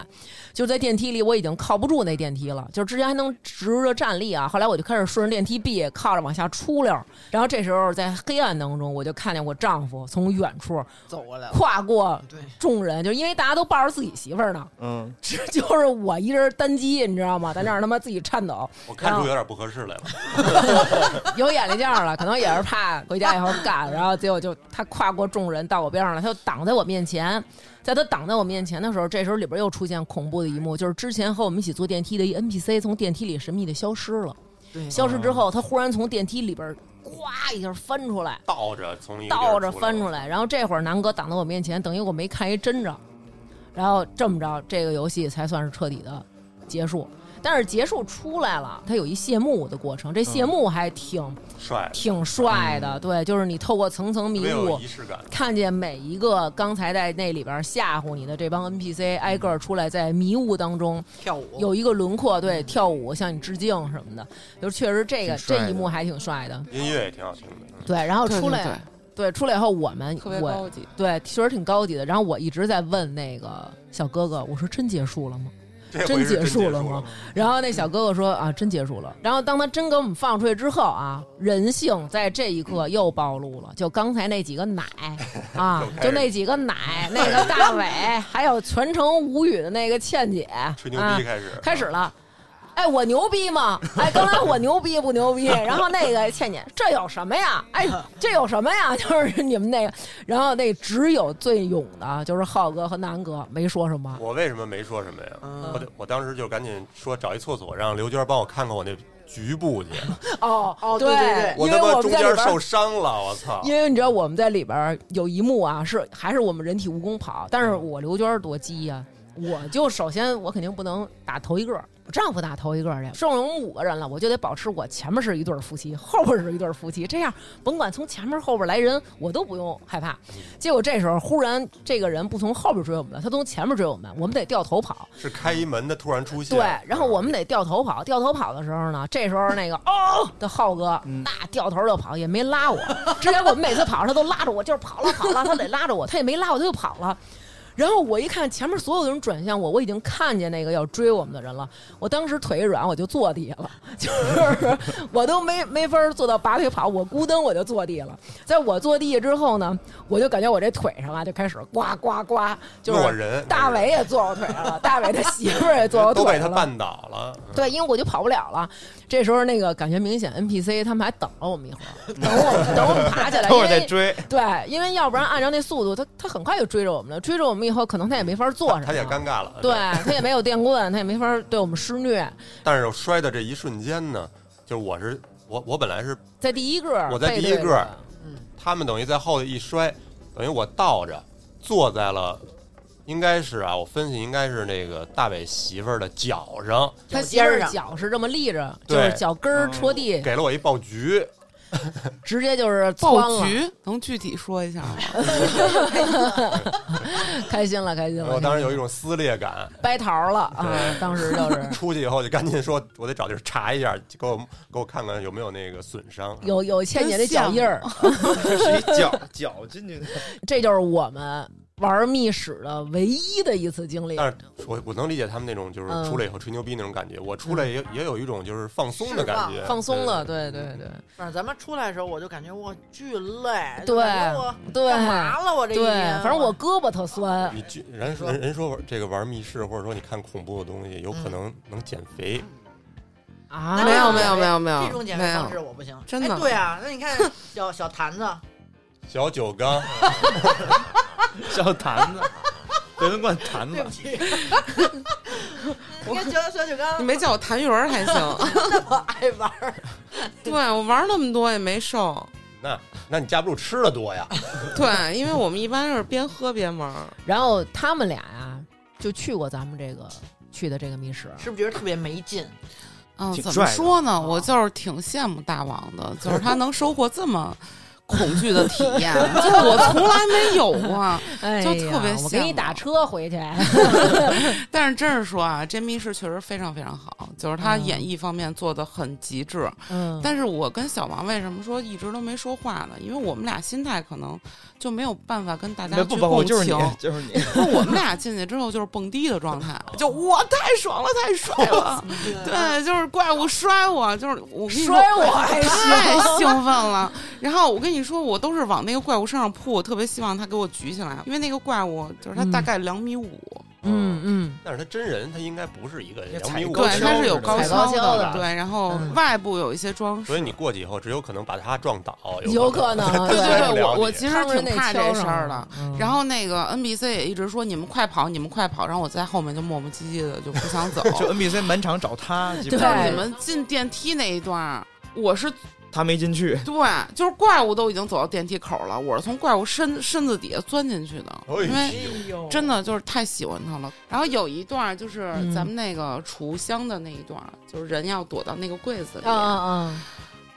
就是在电梯里我已经靠不住那电梯了，就是之前还能直着站立啊，后来我就开始顺着电梯壁靠着往下出溜。然后这时候在黑暗当中，我就看见我丈夫从远处走过来。跨过，众人，就因为大家都抱着自己媳妇儿呢，嗯，这就是我一人单机，你知道吗？在那儿他妈自己颤抖，我看出有点不合适来了。(laughs) 有眼力劲儿了，可能也是怕回家以后干，然后结果就他跨过众人到我边上了，他就挡在我面前。在他挡在我面前的时候，这时候里边又出现恐怖的一幕，就是之前和我们一起坐电梯的一 NPC 从电梯里神秘的消失了。对消失之后，他忽然从电梯里边咵一下翻出来，倒着从倒着翻出出来，然后这会儿南哥挡在我面前，等于我没看一真着，然后这么着，这个游戏才算是彻底的结束。但是结束出来了，它有一谢幕的过程，这谢幕还挺、帅，挺帅的，对，就是你透过层层迷雾，仪式感。看见每一个刚才在那里边吓唬你的这帮 NPC 挨个儿出来，在迷雾当中跳舞有一个轮廓，对，跳舞向你致敬什么的，就确实这个这一幕还挺帅的，音乐也挺好听的。对，然后出来。对对，出来以后我们特别我高级。对，确实挺高级的。然后我一直在问那个小哥哥，我说真结束了吗？真结束了吗？然后那小哥哥说啊，真结束了。然后当他真给我们放出去之后啊，人性在这一刻又暴露了。就刚才那几个奶 (laughs) 啊，就那几个奶，那个大伟，(laughs) 还有全程无语的那个倩姐，吹牛啊逼开始，开始了。哎，我牛逼吗？哎，刚才我牛逼不牛逼？然后那个倩倩，这有什么呀？哎，这有什么呀？(laughs) 就是你们那个，然后那只有最勇的，就是浩哥和南哥，没说什么。我为什么没说什么呀？嗯我我当时就赶紧说找一厕所，让刘娟帮我看看我那局部去。哦哦对对对我因为我们他妈中在里边间受伤了，我操！因为你知道我们在里边有一幕啊，是还是我们人体蜈蚣跑，但是我刘娟多鸡呀、我就首先我肯定不能打头一个，我丈夫打头一个去，剩我们五个人了，我就得保持我前面是一对夫妻，后边是一对夫妻，这样甭管从前面后边来人，我都不用害怕。结果这时候忽然这个人不从后边追我们了，他从前面追我们，我们得掉头跑。是开一门的突然出现。对，然后我们得掉头跑，掉头跑的时候呢，这时候那个哦的浩哥，那掉头就跑，也没拉我。之前我们每次跑，他都拉着我，就是跑了跑了，他得拉着我，他也没拉我，他就跑了。然后我一看前面所有的人转向我，我已经看见那个要追我们的人了。我当时腿一软，我就坐地下了，(laughs) 就是我都没没法做到拔腿跑，我咕噔我就坐地了。在我坐地下之后呢，我就感觉我这腿上啊就开始呱呱呱，就是大伟也坐我腿上了，大伟他媳妇儿也坐我腿上了。都被他绊倒了。对，因为我就跑不了了。这时候那个感觉明显，NPC 他们还等了我们一会儿，(laughs) 等我们等我们爬起来，因为追。对，因为要不然按照那速度，他他很快就追着我们了。追着我们以后，可能他也没法做什么，他也尴尬了。对他也没有电棍，他也没法对我们施虐。(laughs) 但是摔的这一瞬间呢，就是我是我我本来是在第一个，我在第一个嗯他们等于在后头一摔，等于我倒着坐在了，应该是啊，我分析应该是那个大伟媳妇儿的脚上，他媳妇儿脚尖上脚是这么立着，就是脚跟儿戳地，给了我一爆菊。(laughs) 直接就是爆，菊能具体说一下吗？(laughs) 开心了，开心了。我当时有一种撕裂感，掰桃了啊！当时就是 (laughs) 出去以后就赶紧说，我得找地儿查一下，给我给我看看有没有那个损伤。有有倩姐的脚印儿，这是一脚脚进去的，这就是我们玩密室的唯一的一次经历。但是我我能理解他们那种就是嗯出来以后吹牛逼那种感觉，我出来也也有一种就是放松的感觉，放松了，对对对对反正咱们出来的时候，我就感觉我巨累，对我对干嘛了？我这一反正我胳膊特酸。你居人说人人说玩这个玩密室或者说你看恐怖的东西，有可能能减肥。啊，没有没有没有没有这种减肥方式我不行，真的哎对啊，那你看小小坛子，小酒缸，(laughs) 小坛子，别人管坛子对不。起，(laughs) 你看小小酒缸你没叫我谭云儿还行。(laughs) 那么爱玩儿，对我玩那么多也没瘦。那那你架不住吃的多呀。对，因为我们一般是边喝边玩。然后他们俩呀，就去过咱们这个去的这个密室。是不是觉得特别没劲？嗯，怎么说呢？我就是挺羡慕大王的，就是他能收获这么恐惧的体验，(laughs) 就是我从来没有过。(laughs) 哎就特别呀我给你打车回去。(laughs) 但是真是说啊，这密室确实非常非常好，就是他嗯演绎方面做的很极致。嗯，但是我跟小王为什么说一直都没说话呢？因为我们俩心态可能就没有办法跟大家去不不不，共就是你情。，就是你。我们俩进去之后就是蹦迪的状态，就我太爽了，太帅了，对，就是怪物摔我，就是我跟你说摔我还太兴奋了。然后我跟你说，我都是往那个怪物身上扑，我特别希望他给我举起来，因为那个怪物就是他大概两米五，嗯嗯，但是他真人他应该不是一个两米五，对，他是有高跷的对，然后嗯外部有一些装饰，所以你过去以后只有可能把他撞倒，有可能对对对对，我我其实挺怕这事儿的。嗯然后那个 NBC 也一直说你们快跑，你们快跑，然后我在后面就磨磨唧唧的就不想走。(laughs) 就 NBC 满场找他，(laughs) 就是你们进电梯那一段，我是他没进去，对，就是怪物都已经走到电梯口了，我是从怪物身身子底下钻进去的，哎因为真的就是太喜欢他了。然后有一段儿就是嗯咱们那个储物箱的那一段儿，就是人要躲到那个柜子里。啊啊啊！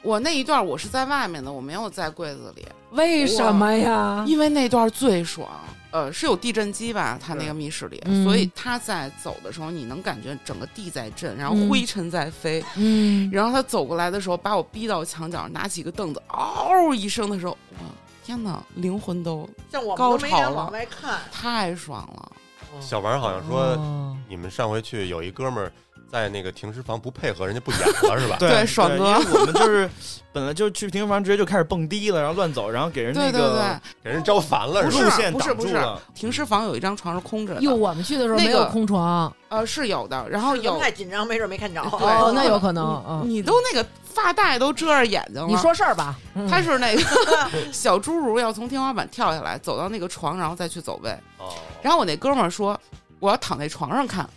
我那一段儿我是在外面的，我没有在柜子里，为什么呀？因为那段儿最爽。呃，是有地震机吧？它那个密室里，嗯所以他在走的时候，你能感觉整个地在震，然后嗯灰尘在飞。嗯，然后他走过来的时候，把我逼到墙角，拿起个凳子，嗷一声的时候，哇，天哪，灵魂都像我高潮了太爽了。小王好像说哦你们上回去有一哥们儿在那个停尸房不配合，人家不演了是吧？(laughs) 对爽哥因为我们就是本来就去停尸房，直接就开始蹦迪了，然后乱走，然后给人那对对对个，给人招烦了不是不是不是挡住了。停尸房有一张床是空着的，哟，我们去的时候那个没有空床，呃是有的，然后有太紧张，没准没看着。对哦，那有可能。嗯，你都那个发带都遮着眼睛了。你说事儿吧。嗯他是那个 (laughs) 小侏儒要从天花板跳下来，走到那个床，然后再去走位。哦，然后我那哥们儿说，我要躺在床上看，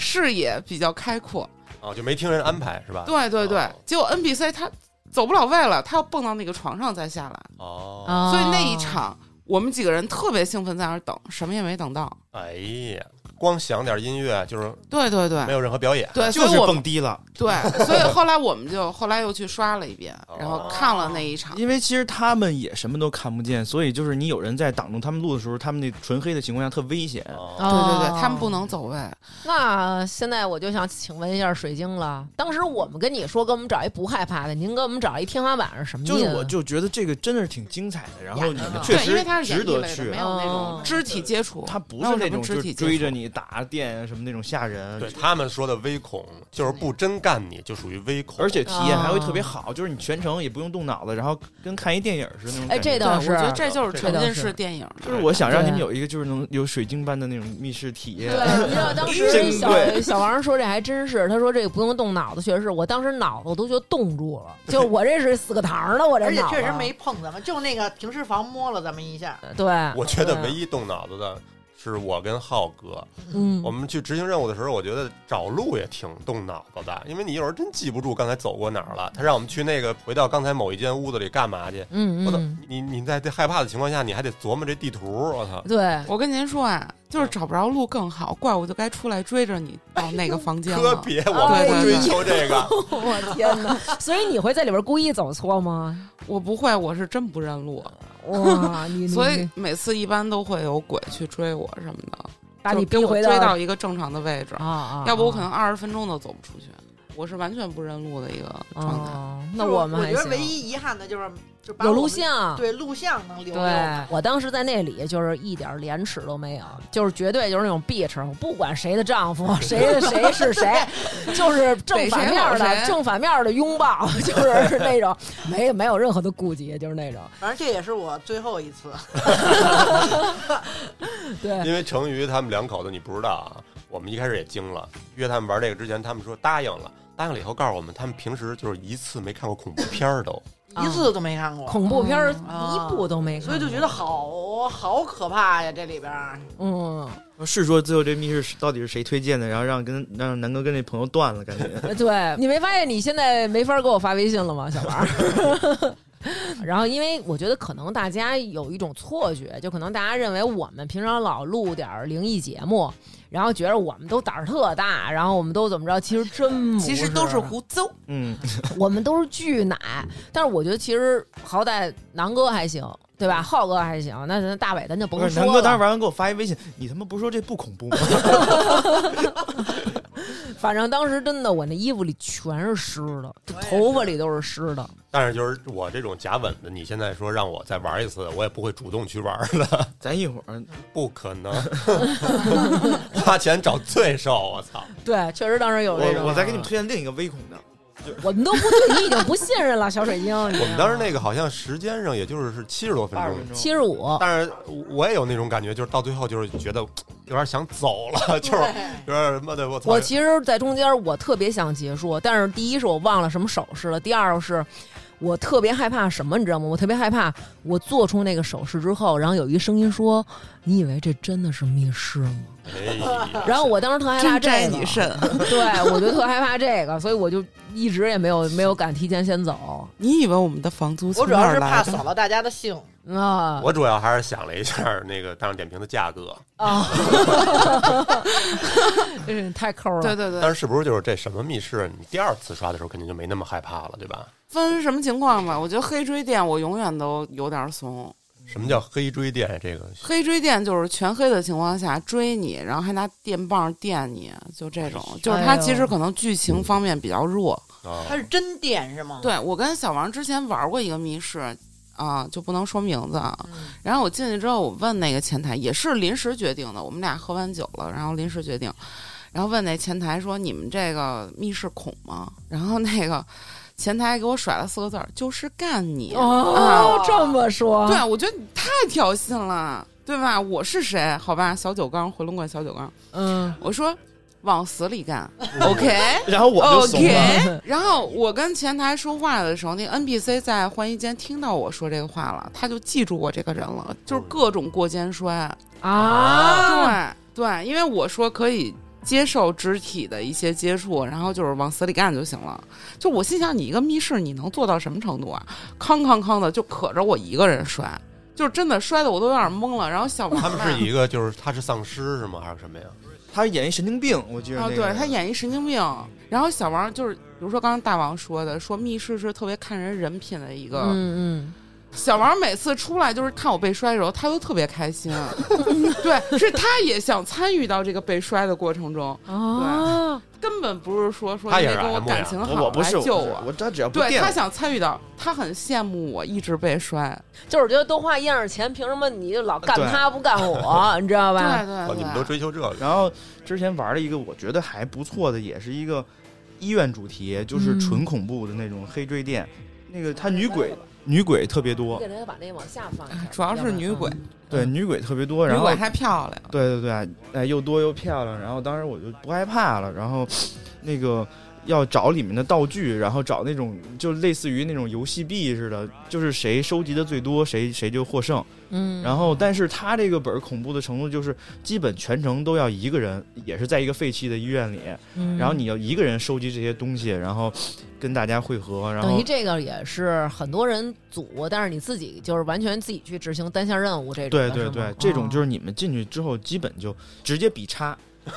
视野比较开阔。哦，就没听人安排是吧？对对对哦，结果 NPC 他走不了位了，他要蹦到那个床上再下来，哦，啊所以那一场我们几个人特别兴奋，在那儿等，什么也没等到。哎呀，光响点音乐就是对对对没有任何表演。对，就是蹦迪了，对，(laughs) 所以后来我们就后来又去刷了一遍，然后看了那一场。因为其实他们也什么都看不见，所以就是你有人在挡住他们路的时候，他们那纯黑的情况下特危险。哦对对哦对，他们不能走位。那现在我就想请问一下水晶了，当时我们跟你说给我们找一不害怕的，您给我们找一天花板是什么意思？就是我就觉得这个真的是挺精彩的，然后你们对对，因确实为它是值得去没。有那种嗯肢体接触，他不是那种就肢体接触追着你打电啊什么那种吓人，对他们说的微恐，就是不真干你，就属于微恐。而且体验还会哦特别好，就是你全程也不用动脑子，然后跟看一电影似的那种哎这倒是我觉得这就是沉浸式电影。就是我想让你们有一个就是能有水晶般的那种密室体验。对，你知道 (laughs) 当时真小小王说这还真是，他说这个不用动脑子，确实是我当时脑子我都觉得冻住了，就是我这是死个堂的，我这脑子而且确实没碰咱们，就那个停尸房摸了咱们一下。对，我觉得唯一动脑子的是我跟浩哥。嗯我们去执行任务的时候，我觉得找路也挺动脑子的，因为你有时候真记不住刚才走过哪儿了。他让我们去那个回到刚才某一间屋子里干嘛去？嗯我操你你在这害怕的情况下，你还得琢磨这地图，我操！对，我跟您说啊，就是找不着路更好，怪物就该出来追着你到那个房间了。(laughs) 可别，我不追求这个。(laughs) 我天哪！所以你会在里边故意走错吗？我不会，我是真不认路，哇，(laughs) 你所以每次一般都会有鬼去追我什么的，把你就给我追到一个正常的位置，啊啊，要不我可能二十分钟都走不出去。我是完全不认路的一个状态。哦，那我们我觉得唯一遗憾的就是就把有录像。对录像能留对。我当时在那里就是一点廉耻都没有，就是绝对就是那种 bitch，我不管谁的丈夫，谁的 (laughs) 谁是谁，就是正反面的谁谁正反面的拥抱，(laughs) 就是那种没有没有任何的顾忌，就是那种反正这也是我最后一次。(laughs) 对因为成瑜他们两口子你不知道啊，我们一开始也惊了，约他们玩这个之前，他们说答应了，答应了以后告诉我们，他们平时就是一次没看过恐怖片儿都。啊一次都没看过，恐怖片儿啊一部都没看过，所以就觉得好好可怕呀！这里边儿嗯，是说最后这密室到底是谁推荐的，然后让跟让南哥跟那朋友断了，感觉。对你没发现你现在没法给我发微信了吗，小王？(laughs) 然后，因为我觉得可能大家有一种错觉，就可能大家认为我们平常老录点儿灵异节目，然后觉得我们都胆儿特大，然后我们都怎么着，其实真其实都是胡诌。嗯，我们都是巨奶。但是我觉得其实好歹南哥还行，对吧？浩哥还行，那咱大伟咱就甭说了。南哥当时玩完给我发一微信，你他妈不是说这不恐怖吗？(laughs) (laughs) 反正当时真的，我那衣服里全是湿的，就头发里都是湿的。但是就是我这种假稳的，你现在说让我再玩一次，我也不会主动去玩的，咱一会儿 (laughs) 不可能，花钱找罪受，我操！对，确实当时有这种。我我再给你们推荐另一个微恐的，(laughs) 我们都不对你已经不信任了，小水晶。我我们当时那个好像时间上也就是是七十多分，钟。七十五，但是我也有那种感觉，就是到最后就是觉得有点想走了，(laughs) 就是有点什么的，我！我其实，在中间我特别想结束，但是第一是我忘了什么手势了，第二是我特别害怕什么，你知道吗？我特别害怕我做出那个手势之后，然后有一声音说：“你以为这真的是密室吗哎？”然后我当时特害怕这个，你肾！(laughs) 对我就特害怕这个，所以我就一直也没有没有敢提前先走你以为我们的房租我从哪主要是怕？扫了大家的兴。啊我主要还是想了一下那个大众点评的价格，啊！(laughs) 真是太抠了。对对对，但是是不是就是这什么密室，你第二次刷的时候肯定就没那么害怕了，对吧？分什么情况吧？我觉得黑追店我永远都有点怂。什么叫黑追电？这个黑追电就是全黑的情况下追你，然后还拿电棒电你，就这种。就是它哎呦其实可能剧情方面比较弱。啊，它是真电是吗？对我跟小王之前玩过一个密室啊，就不能说名字啊。嗯，然后我进去之后，我问那个前台，也是临时决定的。我们俩喝完酒了，然后临时决定，然后问那前台说：“你们这个密室恐吗？”然后那个前台给我甩了四个字儿：“就是干你。哦，这么说，对，我觉得你太挑衅了，对吧？我是谁？好吧，小酒缸，回龙观小酒缸。嗯，我说往死里干，OK。(laughs) 然后我就怂了。OK，然后我跟前台说话的时候，那 NPC 在换衣间听到我说这个话了，他就记住我这个人了，就是各种过肩摔。啊，对对，因为我说可以接受肢体的一些接触，然后就是往死里干就行了。就我心想，你一个密室你能做到什么程度啊？康康康的就可着我一个人摔，就是真的摔的我都有点懵了。然后小王他们是 (laughs) 一个就是他是丧尸是吗？还是什么呀？他演一神经病，我觉得啊，那个对他演一神经病。然后小王就是，比如说刚刚大王说的，说密室是特别看人人品的一个。嗯嗯小王每次出来就是看我被摔的时候，他都特别开心。(laughs) 对，是他也想参与到这个被摔的过程中，嗯啊，根本不是说说他跟我感情好来救我。我我他只要不对他想参与到，他很羡慕我一直被摔。就是觉得都花一样的钱，凭什么你就老干他不干我？(laughs) 你知道吧？对对对，哦你们都追求这个，然后之前玩了一个我觉得还不错的，也是一个医院主题，就是嗯纯恐怖的那种黑坠店。那个他女鬼女鬼特别你多，给他把那往下放一下，主要是女鬼，对女鬼特别多，然后女鬼还漂亮。对对对，哎，又多又漂亮。然后当时我就不害怕了，然后那个要找里面的道具，然后找那种就类似于那种游戏币似的，就是谁收集的最多，谁谁就获胜。嗯，然后，但是他这个本儿恐怖的程度就是，基本全程都要一个人，也是在一个废弃的医院里，嗯然后你要一个人收集这些东西，然后跟大家汇合，然后等于这个也是很多人组，但是你自己就是完全自己去执行单项任务这种。对对对，这种就是你们进去之后，基本就直接比叉。(laughs)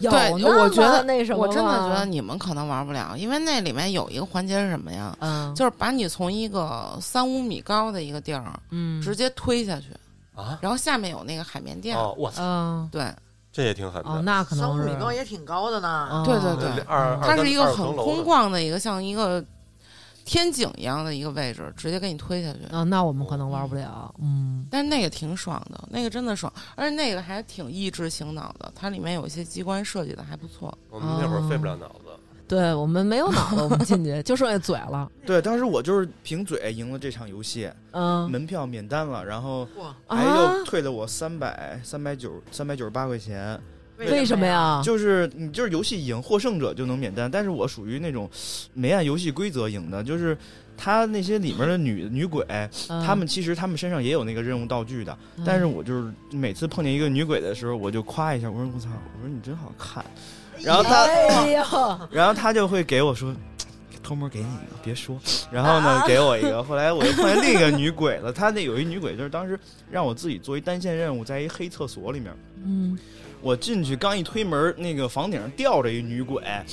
有对那么我觉得那什么我真的觉得你们可能玩不了，因为那里面有一个环节是什么呀？嗯，就是把你从一个三五米高的一个地儿嗯。直接推下去，啊，然后下面有那个海绵垫。哦，我操，嗯。对，这也挺狠哦，的。那可能三五米高也挺高的呢。哦对对对。二，它是一个很空，旷的一个像一个天井一样的一个位置，直接给你推下去。啊，那我们可能玩不了。嗯，但是那个挺爽的，那个真的爽，而且那个还挺益智醒脑的，它里面有一些机关设计的还不错。我们那会儿费不了脑子。对我们没有脑子，我们进去 (laughs) 就剩下嘴了。对，当时我就是凭嘴赢了这场游戏，嗯门票免单了，然后哇，还啊又退了我三百三百九三百九十八块钱。为什么？呀？就是你就是游戏赢获胜者就能免单，但是我属于那种没按游戏规则赢的，就是他那些里面的女女鬼，嗯他们其实他们身上也有那个任务道具的，但是我就是每次碰见一个女鬼的时候，我就夸一下，我说我操，我说你真好看，然后他，哎，(laughs) 然后他就会给我说。偷摸给你一个，别说。然后呢，给我一个。(laughs) 后来我又碰见另一个女鬼了，她那有一女鬼，就是当时让我自己做一单线任务，在一黑厕所里面。嗯，我进去刚一推门，那个房顶上吊着一女鬼，哎，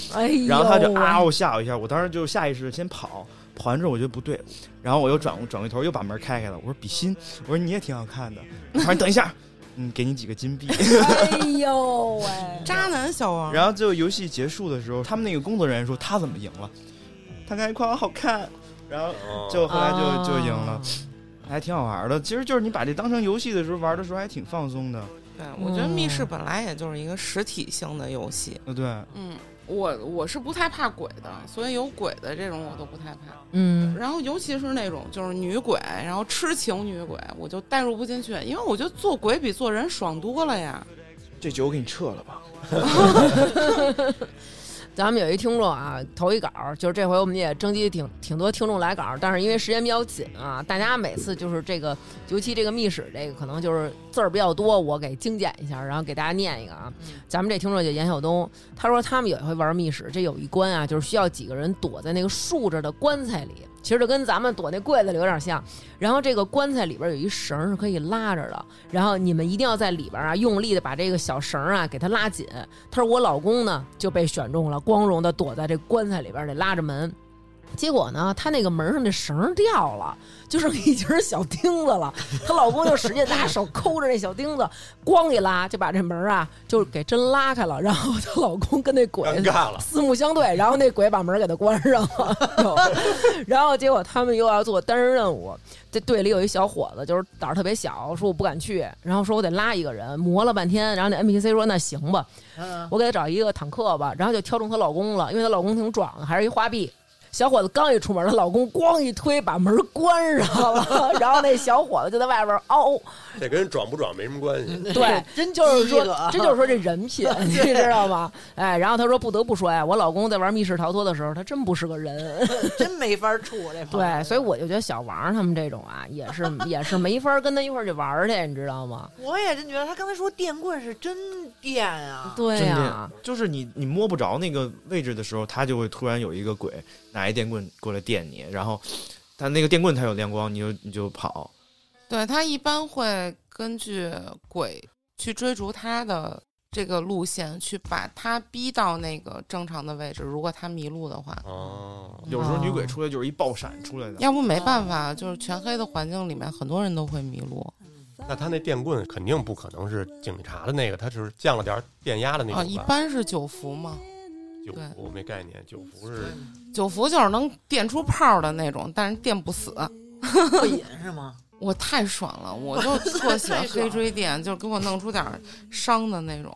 然后他就啊我吓我一下，我当时就下意识地先跑，跑完之后我觉得不对，然后我又转转回头又把门开开了，我说比心，我说你也挺好看的，(laughs) 我说你等一下，嗯，给你几个金币。哎呦喂，渣男小王，然后最后游戏结束的时候，他们那个工作人员说他怎么赢了，他刚才夸我好看，然后哦。就后来就就赢了。啊，还挺好玩的。其实就是你把这当成游戏的时候玩的时候还挺放松的，对，我觉得密室本来也就是一个实体性的游戏。呃对。嗯，我我是不太怕鬼的，所以有鬼的这种我都不太怕。嗯，然后尤其是那种就是女鬼，然后痴情女鬼，我就代入不进去，因为我觉得做鬼比做人爽多了呀。这酒我给你撤了吧。(laughs) 咱们有一听众啊，投一稿，就是这回我们也征集挺挺多听众来稿，但是因为时间比较紧啊，大家每次就是这个，尤其这个密室这个可能就是字儿比较多，我给精简一下，然后给大家念一个啊。咱们这听众叫严晓东，他说他们有一回玩密室，这有一关啊，就是需要几个人躲在那个竖着的棺材里，其实就跟咱们躲那柜子里有点像。然后这个棺材里边有一绳是可以拉着的，然后你们一定要在里边啊用力的把这个小绳啊给它拉紧。他说我老公呢就被选中了，光荣的躲在这棺材里边得拉着门。结果呢，她那个门上的绳儿掉了，就剩一截小钉子了。她老公就使劲拿手抠着那小钉子，咣一拉就把这门啊就给真拉开了。然后她老公跟那鬼 (laughs) 四目相对，然后那鬼把门给他关上了，然后结果他们又要做单人任务，这队里有一小伙子就是胆儿特别小，说我不敢去，然后说我得拉一个人，磨了半天，然后那 NPC 说那行吧，嗯，我给他找一个坦克吧，然后就挑中她老公了，因为她老公挺壮的，还是一花臂。小伙子刚一出门，她老公咣一推，把门关上了，(laughs) 然后那小伙子就在外边嗷。这跟壮不壮没什么关系。对，真就是说饥饿，这就是说这人品，(laughs) 你知道吗？哎，然后他说不得不说呀，我老公在玩密室逃脱的时候，他真不是个人。(laughs) 真没法处这方对，所以我就觉得小王他们这种啊，也是也是没法跟他一块儿去玩去，你知道吗？我也真觉得他刚才说电棍是真电啊，对真呀、电，就是你你摸不着那个位置的时候，他就会突然有一个鬼拿一电棍过来电你，然后他那个电棍它有亮光，你就你就跑。对他一般会根据鬼去追逐他的这个路线去把他逼到那个正常的位置。如果他迷路的话，哦，有时候女鬼出来就是一爆闪出来的。要不没办法，就是全黑的环境里面，很多人都会迷路那他那电棍肯定不可能是警察的那个，他是降了点儿电压的那啊。种吧？一般是九伏嘛，九对伏没概念，九伏是九伏就是能电出泡的那种，但是电不死。过瘾是吗？(laughs) 我太爽了，我就特喜欢黑锥电，就是给我弄出点儿伤的那种。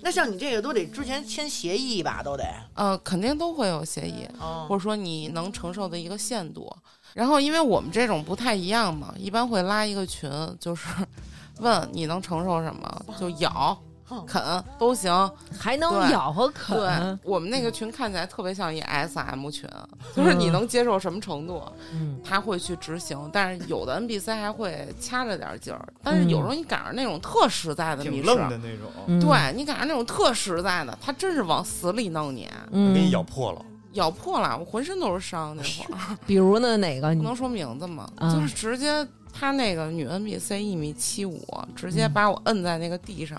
那像你这个都得之前签协议吧，都得。呃，肯定都会有协议，哦或者说你能承受的一个限度。然后，因为我们这种不太一样嘛，一般会拉一个群，就是 (laughs) 问你能承受什么，就咬、哼啃都行。还能咬和啃对啃，我们那个群看起来特别像一 SM 群，就是你能接受什么程度，嗯他会去执行。但是有的 NPC 还会掐着点劲儿，但是有时候你赶上那种特实在的挺愣的那种，嗯，对你赶上那种特实在的，他真是往死里弄你，嗯，给你咬破了。咬破了，我浑身都是伤。那会儿 (laughs) 比如呢，哪个你不能说名字嘛，嗯就是直接他那个女 NBC 一米七五，直接把我摁在那个地上，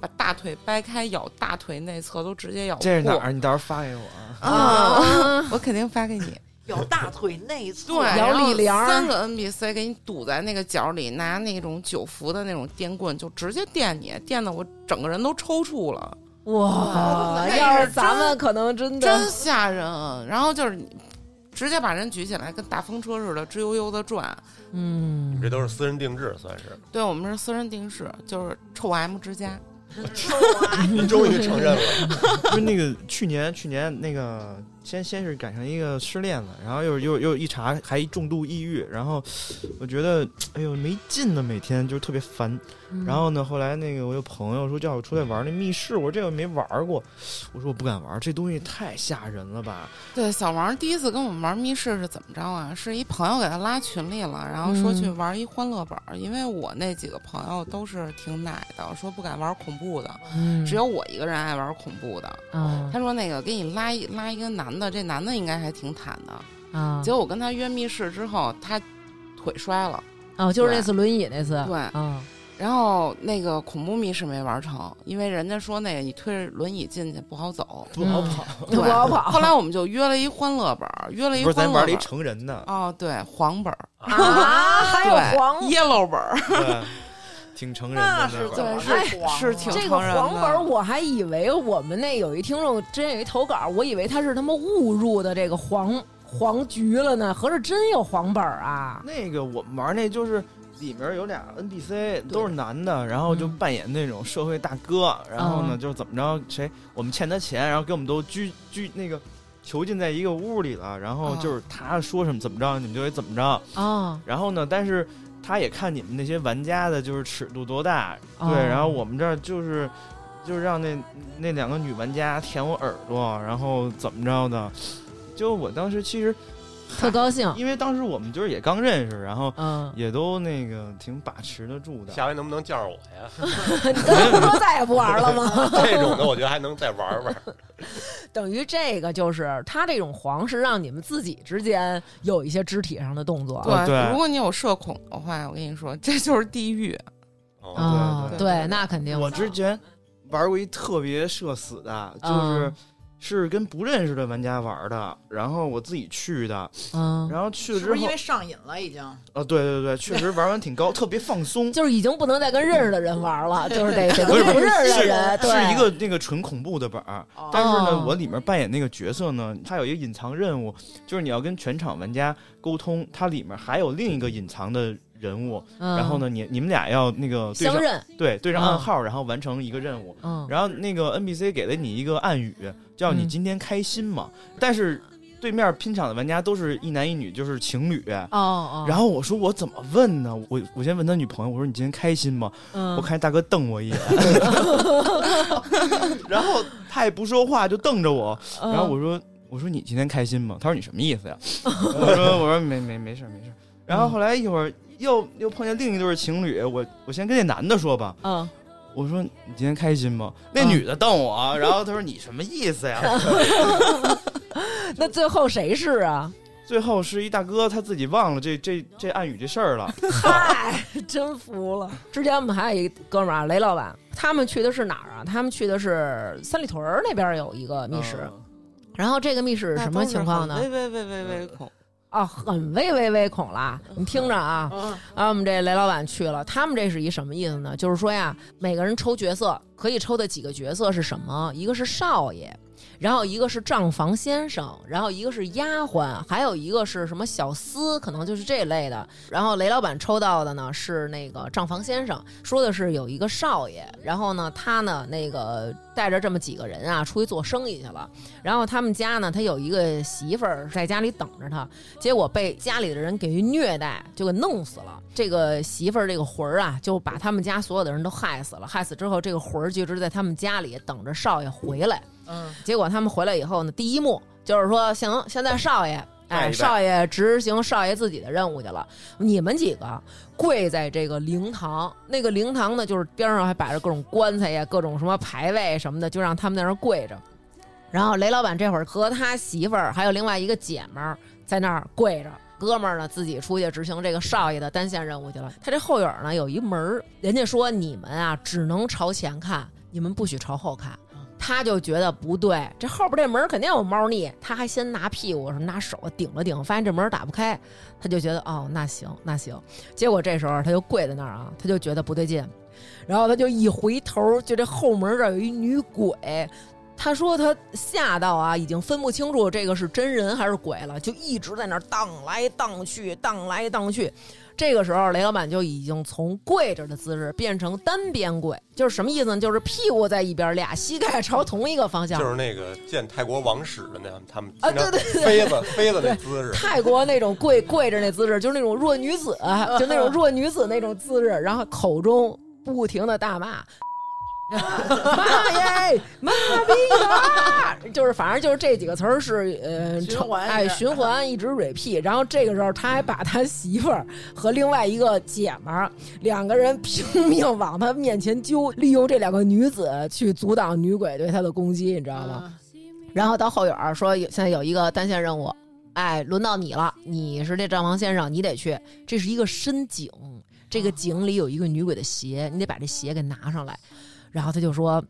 把大腿掰开，咬大腿内侧都直接咬破。这是哪儿？你到时候发给我啊。啊？(laughs) 我肯定发给你。(laughs) 咬大腿内侧，对，摇然后立帘儿三个 NBC 给你堵在那个角里，拿那种九伏的那种电棍，就直接电你，电的我整个人都抽搐了，哇，要是是咱们可能真的真吓人。然后就是你直接把人举起来，跟大风车似的，直悠悠的转。嗯这都是私人定制，算是。对我们是私人定制，就是臭 M 之家。你 (laughs) 终于承认了，(laughs) 就是那个去年，去年那个先先是赶上一个失恋了，然后又又又一查还重度抑郁，然后我觉得哎呦没劲呢，每天就是特别烦。嗯然后呢，后来那个我有朋友说叫我出来玩那密室，我说这个没玩过，我说我不敢玩，这东西太吓人了吧。对，小王第一次跟我们玩密室是怎么着啊？是一朋友给他拉群里了，然后说去玩一欢乐本儿，因为我那几个朋友都是挺奶的，说不敢玩恐怖的，嗯只有我一个人爱玩恐怖的。啊他说那个给你拉一拉一个男的，这男的应该还挺惨的。啊。结果我跟他约密室之后，他腿摔了，哦，就是那次轮椅那次，对。啊。然后那个恐怖密室没玩成，因为人家说那个你推着轮椅进去不好走，不好跑，不好跑。后来我们就约了一欢乐本儿，约了一不是咱玩了一欢乐本儿。成人的，哦，对，黄本儿，啊，还有黄。yellow 本挺成人的那。是怎么这个成人的黄本儿，我还以为我们那有一听众之前有一投稿，我以为他是他妈误入的这个黄黄局了呢，合着真有黄本儿啊？那个我们玩那就是里面有俩 NPC 都是男的，然后就嗯扮演那种社会大哥，然后呢嗯就是怎么着谁我们欠他钱，然后给我们都拘拘那个囚禁在一个屋里了，然后就是他说什么怎么着你们就得怎么着，啊，然后呢但是他也看你们那些玩家的就是尺度多大，哦对，然后我们这儿就是。就是让那那两个女玩家舔我耳朵，然后怎么着的？就我当时其实，(laughs) 特高兴，因为当时我们就是也刚认识，然后嗯，也都那个挺把持得住的。下回能不能叫上我呀？你跟他说再也不玩了吗？(laughs) 这种的我觉得还能再玩玩。(laughs) 等于这个就是他这种黄是让你们自己之间有一些肢体上的动作哦对如果你有社恐的话，我跟你说，这就是地狱。哦，啊，对对，那肯定。我之前玩过一特别社死的，就是嗯是跟不认识的玩家玩的，然后我自己去的，嗯，然后去了之后是是因为，上瘾了已经？哦，对对对，(laughs) 确实玩完挺高，特别放松。就是已经不能再跟认识的人玩了，(laughs) 就是得得不认识的人，对，是一个那个纯恐怖的本儿，哦。但是呢，哦。我里面扮演那个角色呢，它有一个隐藏任务，就是你要跟全场玩家沟通，它里面还有另一个隐藏的人物，嗯然后呢，你你们俩要那个对上相认，对对上嗯暗号，然后完成一个任务。嗯，然后那个 NPC 给了你一个暗语，叫你嗯今天开心吗？但是对面拼场的玩家都是一男一女，就是情侣。哦哦，然后我说我怎么问呢？我我先问他女朋友，我说你今天开心吗？嗯我看大哥瞪我一眼，(laughs) 然后他也不说话，就瞪着我。嗯然后我说我说你今天开心吗？他说你什么意思呀？(laughs) 我说我说没没没事没事。然后后来一会儿又又碰见另一对情侣，我我先跟那男的说吧，嗯，我说你今天开心吗？那嗯女的瞪我，啊然后她说你什么意思呀？(laughs) 那最后谁是啊？最后是一大哥他自己忘了这这这暗语这事儿了。(laughs) 嗨，(laughs) 真服了。之前我们还有一哥们儿啊，雷老板，他们去的是哪儿啊？他们去的是三里屯儿那边有一个密室，嗯然后这个密室什么情况呢？微微微微微恐，哦，很微微微恐了，你听着啊。嗯，啊，我们这雷老板去了，他们这是一什么意思呢？就是说呀，每个人抽角色可以抽的几个角色是什么？一个是少爷，然后一个是账房先生，然后一个是丫鬟，还有一个是什么小厮，可能就是这类的。然后雷老板抽到的呢是那个账房先生，说的是有一个少爷，然后呢他呢那个带着这么几个人啊出去做生意去了，然后他们家呢他有一个媳妇儿在家里等着他，结果被家里的人给虐待，就给弄死了。这个媳妇儿这个魂儿啊，就把他们家所有的人都害死了。害死之后，这个魂儿就一直在他们家里等着少爷回来。嗯，结果他们回来以后呢，第一幕就是说，行，现在少爷，哎，少爷执行少爷自己的任务去了。你们几个跪在这个灵堂，那个灵堂呢，就是边上还摆着各种棺材呀，各种什么牌位什么的，就让他们在那儿跪着。然后雷老板这会儿和他媳妇儿还有另外一个姐们儿在那儿跪着，哥们儿呢自己出去执行这个少爷的单线任务去了。他这后院呢有一门儿，人家说你们啊只能朝前看，你们不许朝后看。他就觉得不对，这后边这门肯定有猫腻。他还先拿屁股拿手顶了顶，发现这门打不开，他就觉得哦，那行那行。结果这时候他就跪在那儿啊，他就觉得不对劲，然后他就一回头，就这后门这儿有一女鬼。他说他吓到啊，已经分不清楚这个是真人还是鬼了，就一直在那儿荡来荡去，荡来荡去。这个时候，雷老板就已经从跪着的姿势变成单边跪，就是什么意思呢？就是屁股在一边，俩膝盖朝同一个方向。就是那个见泰国王室的那样，他们啊对对对飞子飞子那姿势，泰国那种跪跪着那姿势，就是那种弱女子，就那种弱女子那种姿势，然后口中不停的大骂。(laughs) 妈耶，妈逼的！就是反正就是这几个词儿是呃循环哎循环一直 repeat，然后这个时候他还把他媳妇儿和另外一个姐们儿两个人拼命往他面前揪，利用这两个女子去阻挡女鬼对他的攻击，你知道吗？然后到后院儿说有现在有一个单线任务，哎，轮到你了，你是这账房先生，你得去。这是一个深井，这个井里有一个女鬼的鞋，你得把这鞋给拿上来。然后他就说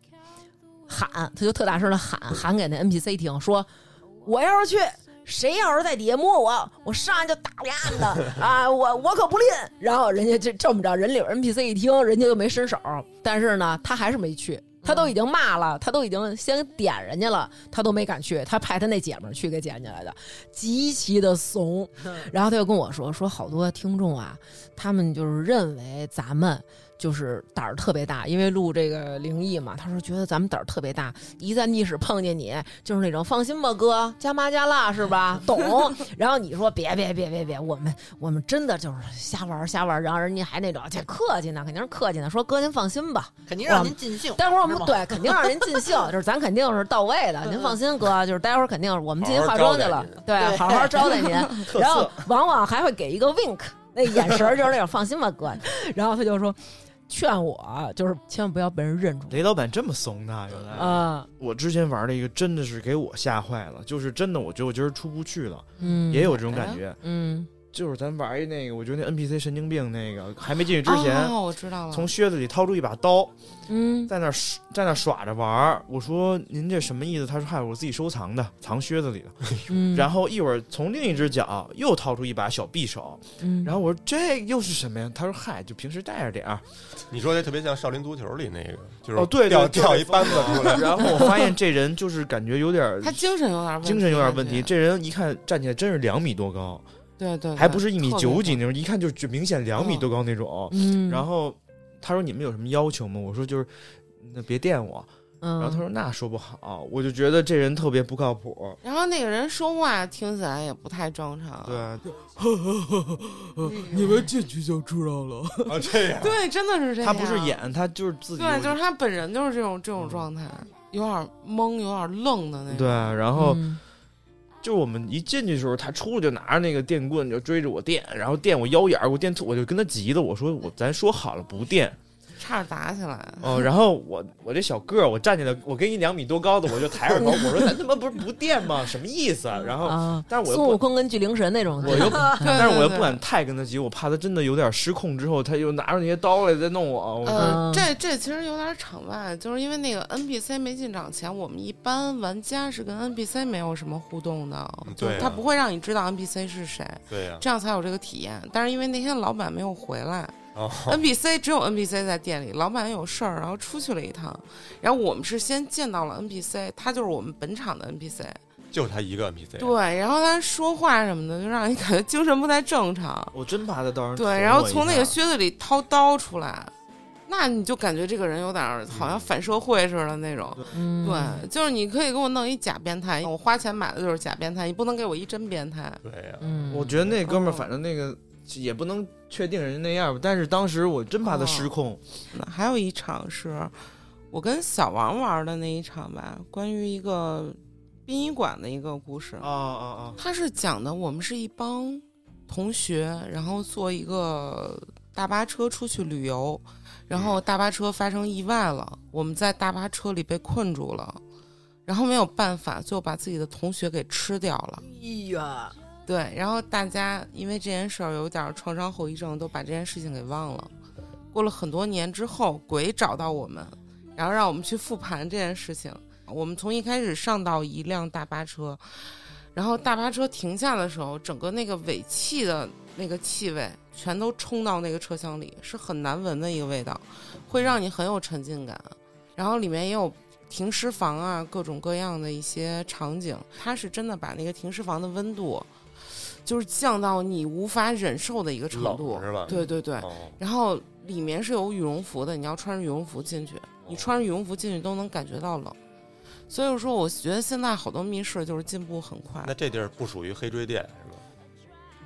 喊，他就特大声的喊，喊给那 NPC 听，说我要是去。谁要是在底下摸我，我上来就打俩案子啊！我我可不吝。然后人家就这么着，人里边 NPC 一听，人家就没伸手，但是呢，他还是没去。他都已经骂了，他都已经先点人家了，他都没敢去。他派他那姐们儿去给捡起来的，极其的怂。然后他就跟我说，说好多听众啊，他们就是认为咱们就是胆儿特别大，因为录这个灵异嘛，他说觉得咱们胆儿特别大，一在密室碰见你，就是那种放心吧哥，加麻加辣是吧？懂。(laughs) 然后你说别别别别别，我们我们真的就是瞎玩瞎玩，然后人家还那种这客气呢，肯定是客气呢，说哥您放心吧，肯定让您尽兴。待会儿我们对肯定让您尽兴，就是咱肯定是到位的，(laughs) 您放心 (laughs) 哥，就是待会儿肯定是我们进去化妆去了，对，对好好招待您，然后往往还会给一个 wink，那眼神儿就是那种放心吧哥，然后他就说劝我就是千万不要被人认出来。雷老板这么怂的，原来。啊，我之前玩的一个真的是给我吓坏了，就是真的，我觉得我今儿出不去了，嗯，也有这种感觉。嗯就是咱玩一那个，我觉得那 NPC 神经病那个，还没进去之前，哦，我知道了，从靴子里掏出一把刀，嗯在那儿在那儿耍着玩儿。我说您这什么意思？他说嗨，我自己收藏的，藏靴子里的。嗯，然后一会儿从另一只脚又掏出一把小匕首，嗯，然后我说这又是什么呀？他说嗨，就平时带着点儿。你说这特别像少林足球里那个，就是哦对对掉掉一扳子出来，(laughs) 然后我发现这人就是感觉有点他精神有点问题，精神有点问题。这人一看站起来真是两米多高，对对，还不是一米九几那种，一看就就明显两米多高那种。嗯，然后他说你们有什么要求吗？我说就是那别电我。嗯，然后他说那说不好，我就觉得这人特别不靠谱。然后那个人说话听起来也不太正常，对，(laughs) 你们进去就知道了。啊，这样对，真的是这样。他不是演，他就是自己。对，就是他本人就是这种这种状态，有点懵，有点愣的那种。对，然后嗯就我们一进去的时候，他出来就拿着那个电棍就追着我电，然后电我腰眼儿，我电吐，我就跟他急的，我说我咱说好了不电。差点打起来。哦，然后我我这小个儿，我站起来，我跟一两米多高的，我就抬着头，我说咱他妈不是不电吗？什么意思啊？然后，啊，但是我孙悟空跟巨灵神那种，我又，(laughs) 但是我又不敢太跟他急，我怕他真的有点失控之后，他又拿出那些刀来再弄我。我呃嗯，这这其实有点场外，就是因为那个 NPC 没进场前，我们一般玩家是跟 NPC 没有什么互动的，就是嗯对啊他不会让你知道 NPC 是谁，对呀、这样才有这个体验。但是因为那天老板没有回来哦，，NPC 只有 NPC 在店里，老板有事儿，然后出去了一趟，然后我们是先见到了 NPC，他就是我们本场的 NPC，就他一个 NPC，对，然后他说话什么的，就让你感觉精神不太正常。我真怕他到时候对，然后从那个靴子里掏刀出来，那你就感觉这个人有点儿好像反社会似的那种。嗯，对，就是你可以给我弄一假变态，我花钱买的就是假变态，你不能给我一真变态。对呀、嗯，我觉得那哥们儿哦反正那个也不能确定人家那样吧，但是当时我真怕他失控。还有一场是我跟小王玩的那一场吧，关于一个殡仪馆的一个故事。啊啊啊！他是讲的我们是一帮同学，然后坐一个大巴车出去旅游，然后大巴车发生意外了，我们在大巴车里被困住了，然后没有办法，最后把自己的同学给吃掉了。哎呀，对，然后大家因为这件事儿有点创伤后遗症，都把这件事情给忘了。过了很多年之后，鬼找到我们，然后让我们去复盘这件事情。我们从一开始上到一辆大巴车，然后大巴车停下的时候，整个那个尾气的那个气味全都冲到那个车厢里，是很难闻的一个味道，会让你很有沉浸感。然后里面也有停尸房啊，各种各样的一些场景，它是真的把那个停尸房的温度，就是降到你无法忍受的一个程度，是吧？对对对。哦，然后里面是有羽绒服的，你要穿着羽绒服进去，你穿着羽绒服进去都能感觉到冷。所以说，我觉得现在好多密室就是进步很快那。这地儿不属于黑锥店？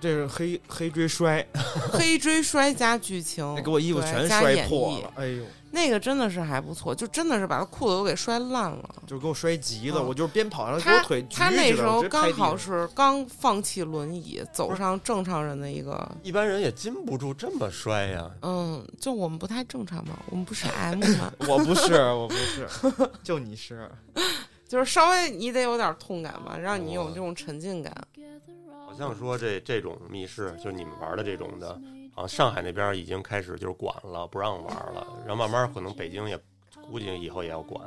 这是黑黑追摔，黑追 (laughs) (laughs) 摔加剧情，给我衣服全摔破了，哎呦，那个真的是还不错，就真的是把他裤子都给摔烂了。就给我摔急了，嗯我就是边跑然后给他我腿举他那时候刚好是刚放弃轮椅，走上正常人的一个，一般人也禁不住这么摔呀。嗯，就我们不太正常嘛，我们不是 (laughs) M 吗，我不是，我不是，就你是。就是稍微你得有点痛感嘛，让你有这种沉浸感。好像说这这种密室，就是你们玩的这种的，好像上海那边已经开始就是管了，不让玩了，然后慢慢可能北京也估计以后也要管。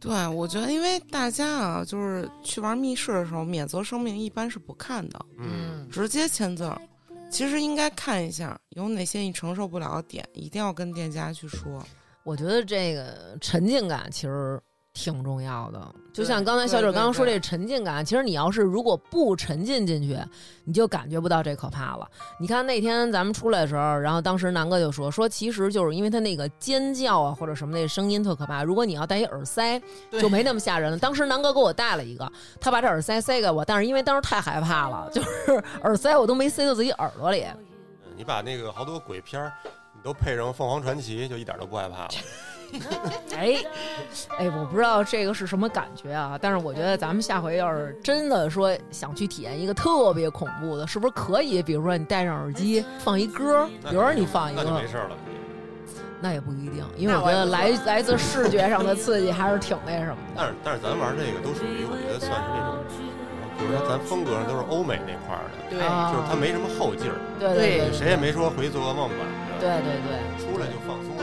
对，我觉得因为大家啊，就是去玩密室的时候，免责声明一般是不看的，嗯，直接签字儿。其实应该看一下有哪些你承受不了的点，一定要跟店家去说。我觉得这个沉浸感其实挺重要的。就像刚才小九刚刚说这沉浸感，其实你要是如果不沉浸进去，你就感觉不到这可怕了。你看那天咱们出来的时候，然后当时南哥就说说，其实就是因为他那个尖叫啊或者什么那声音特可怕，如果你要戴一耳塞，就没那么吓人了。当时南哥给我戴了一个，他把这耳塞塞给我，但是因为当时太害怕了，就是耳塞我都没塞到自己耳朵里。你把那个好多鬼片儿，你都配上凤凰传奇，就一点都不害怕了。(laughs) 哎，哎，我不知道这个是什么感觉啊，但是我觉得咱们下回要是真的说想去体验一个特别恐怖的，是不是可以？比如说你戴上耳机放一歌，那比如说你放一个那就没，事了。那也不一定，因为我觉得来来自视觉上的刺激还是挺那什么的。(laughs) 但是但是咱玩这个都属于我觉得算是那种，比如说咱风格上都是欧美那块儿的，对，啊就是它没什么后劲儿，对对对谁也没说回做噩梦吧，对对对出来就放松。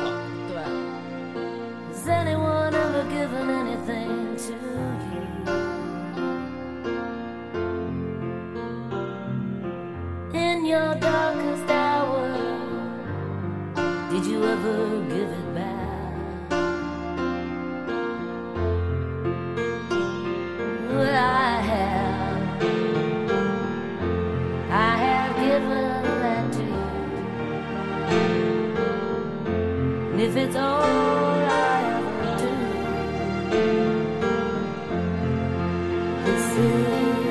Has anyone ever given anything to you? In your darkest hour, did you ever give it back? Well, I have. I have given that to you. And if it's all this is.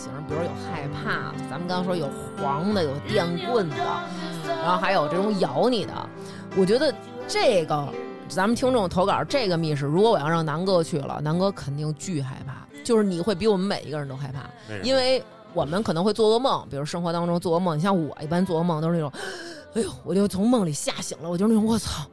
型，比如有害怕，咱们刚刚说有黄的，有电棍的，然后还有这种咬你的。我觉得这个咱们听众投稿这个密室，如果我要让南哥去了，南哥肯定巨害怕，就是你会比我们每一个人都害怕，因为我们可能会做噩梦，比如生活当中做噩梦，你像我一般做噩梦都是那种，哎呦，我就从梦里吓醒了，我就那种我操。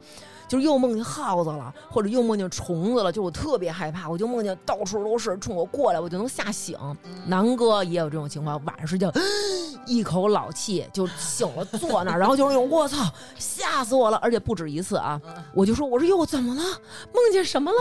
就是又梦见耗子了，或者又梦见虫子了，就我特别害怕，我就梦见到处都是冲我过来，我就能吓醒。南哥也有这种情况，晚上睡觉一口老气就醒了，坐那儿，然后就是那种我操，吓死我了，而且不止一次啊！我就说我说哟怎么了？梦见什么了？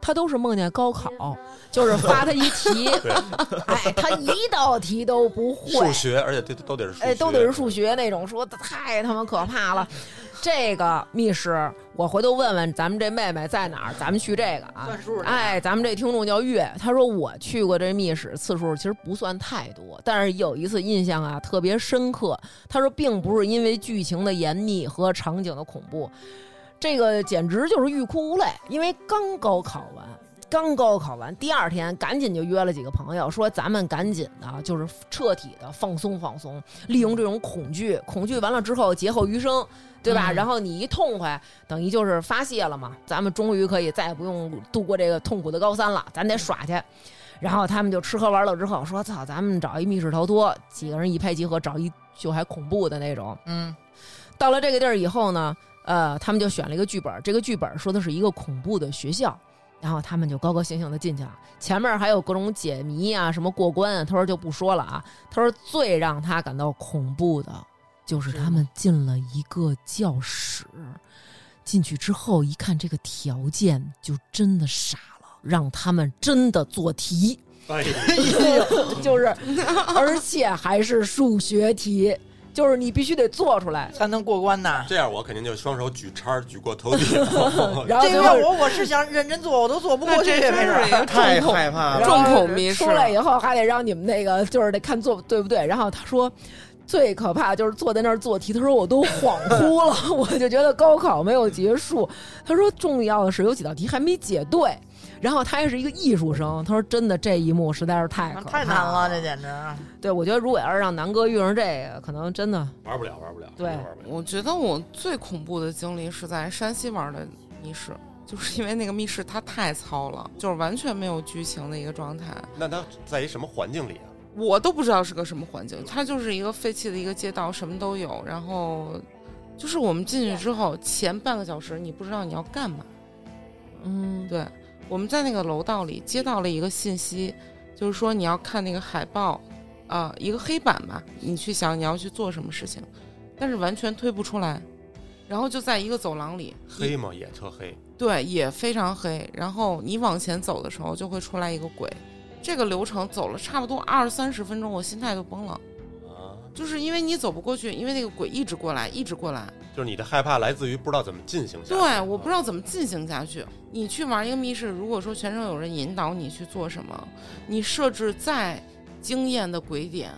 他都是梦见高考，就是发他一题，(laughs) 哎，他一道题都不会，数学，而且这都得是数学，哎，都得是数学那种，说太他妈可怕了。(laughs) 这个密室，我回头问问咱们这妹妹在哪儿，咱们去这个啊。算数的哎，咱们这听众叫月，他说我去过这密室次数其实不算太多，但是有一次印象啊特别深刻。他说并不是因为剧情的严密和场景的恐怖，这个简直就是欲哭无泪，因为刚高考完。刚高考完，第二天赶紧就约了几个朋友，说咱们赶紧的，就是彻底的放松放松，利用这种恐惧，恐惧完了之后劫后余生，对吧？然后你一痛快，等于就是发泄了嘛，咱们终于可以再也不用度过这个痛苦的高三了，咱得耍去。然后他们就吃喝玩乐之后说：“操，咱们找一密室逃脱，几个人一拍即合，找一就还恐怖的那种。”嗯，到了这个地儿以后呢，呃，他们就选了一个剧本，这个剧本说的是一个恐怖的学校。然后他们就高高兴兴的进去了，前面还有各种解谜啊，什么过关啊。他说就不说了啊。他说最让他感到恐怖的，就是他们进了一个教室，进去之后一看这个条件，就真的傻了，让他们真的做题，哎，(laughs) 就是而且还是数学题，就是你必须得做出来。才能过关呐。这样我肯定就双手举叉儿举过头顶。(laughs) 然后这个我我是想认真做，我都做不过去，没准儿。是一个太害怕了。重恐迷出来以后还得让你们那个，就是得看做对不对。然后他说，最可怕就是坐在那儿做题，他说我都恍惚了，(laughs) 我就觉得高考没有结束。他说重要的是有几道题还没解对。然后他还是一个艺术生，他说真的这一幕实在是太可怕太难了，这简直。对，我觉得如果要是让南哥遇上这个，可能真的玩不了，玩不了，对真玩不了。我觉得我最恐怖的经历是在山西玩的密室，就是因为那个密室它太糙了，就是完全没有剧情的一个状态，那它在一什么环境里啊？我都不知道是个什么环境，它就是一个废弃的一个街道，什么都有。然后就是我们进去之后，前半个小时你不知道你要干嘛。嗯，对，我们在那个楼道里接到了一个信息，就是说你要看那个海报，啊、一个黑板吧，你去想你要去做什么事情，但是完全推不出来。然后就在一个走廊里，黑吗？也特黑。对，也非常黑。然后你往前走的时候，就会出来一个鬼。这个流程走了差不多二三十分钟，我心态就崩了，啊，就是因为你走不过去，因为那个鬼一直过来，一直过来。就是你的害怕来自于不知道怎么进行下去。对，我不知道怎么进行下去。你去玩一个密室，如果说全程有人引导你去做什么，你设置再惊艳的鬼点，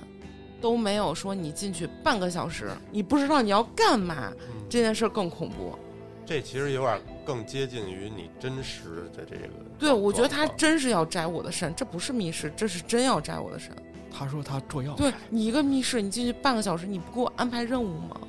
都没有说你进去半个小时，你不知道你要干嘛，嗯这件事儿更恐怖。这其实有点更接近于你真实的这个。对，我觉得他真是要摘我的肾，这不是密室，这是真要摘我的肾。他说他做药，对你一个密室，你进去半个小时，你不给我安排任务吗？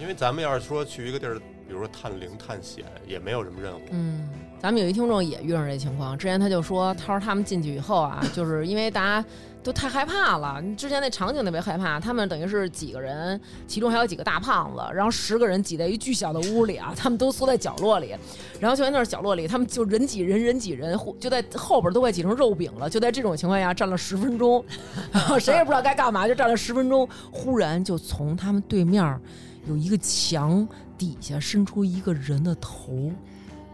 因为咱们要是说去一个地儿，比如说探灵探险，也没有什么任务。嗯，咱们有一听众也遇上这情况，之前他就说，他说他们进去以后啊，就是因为大家都太害怕了，你之前那场景特别害怕，他们等于是几个人，其中还有几个大胖子，然后十个人挤在一巨小的屋里啊，他们都缩在角落里，然后就在那儿角落里，他们就人挤人，人挤人，就在后边都快挤成肉饼了，就在这种情况下站了十分钟，谁也不知道该干嘛，就站了十分钟，忽然就从他们对面有一个墙底下伸出一个人的头。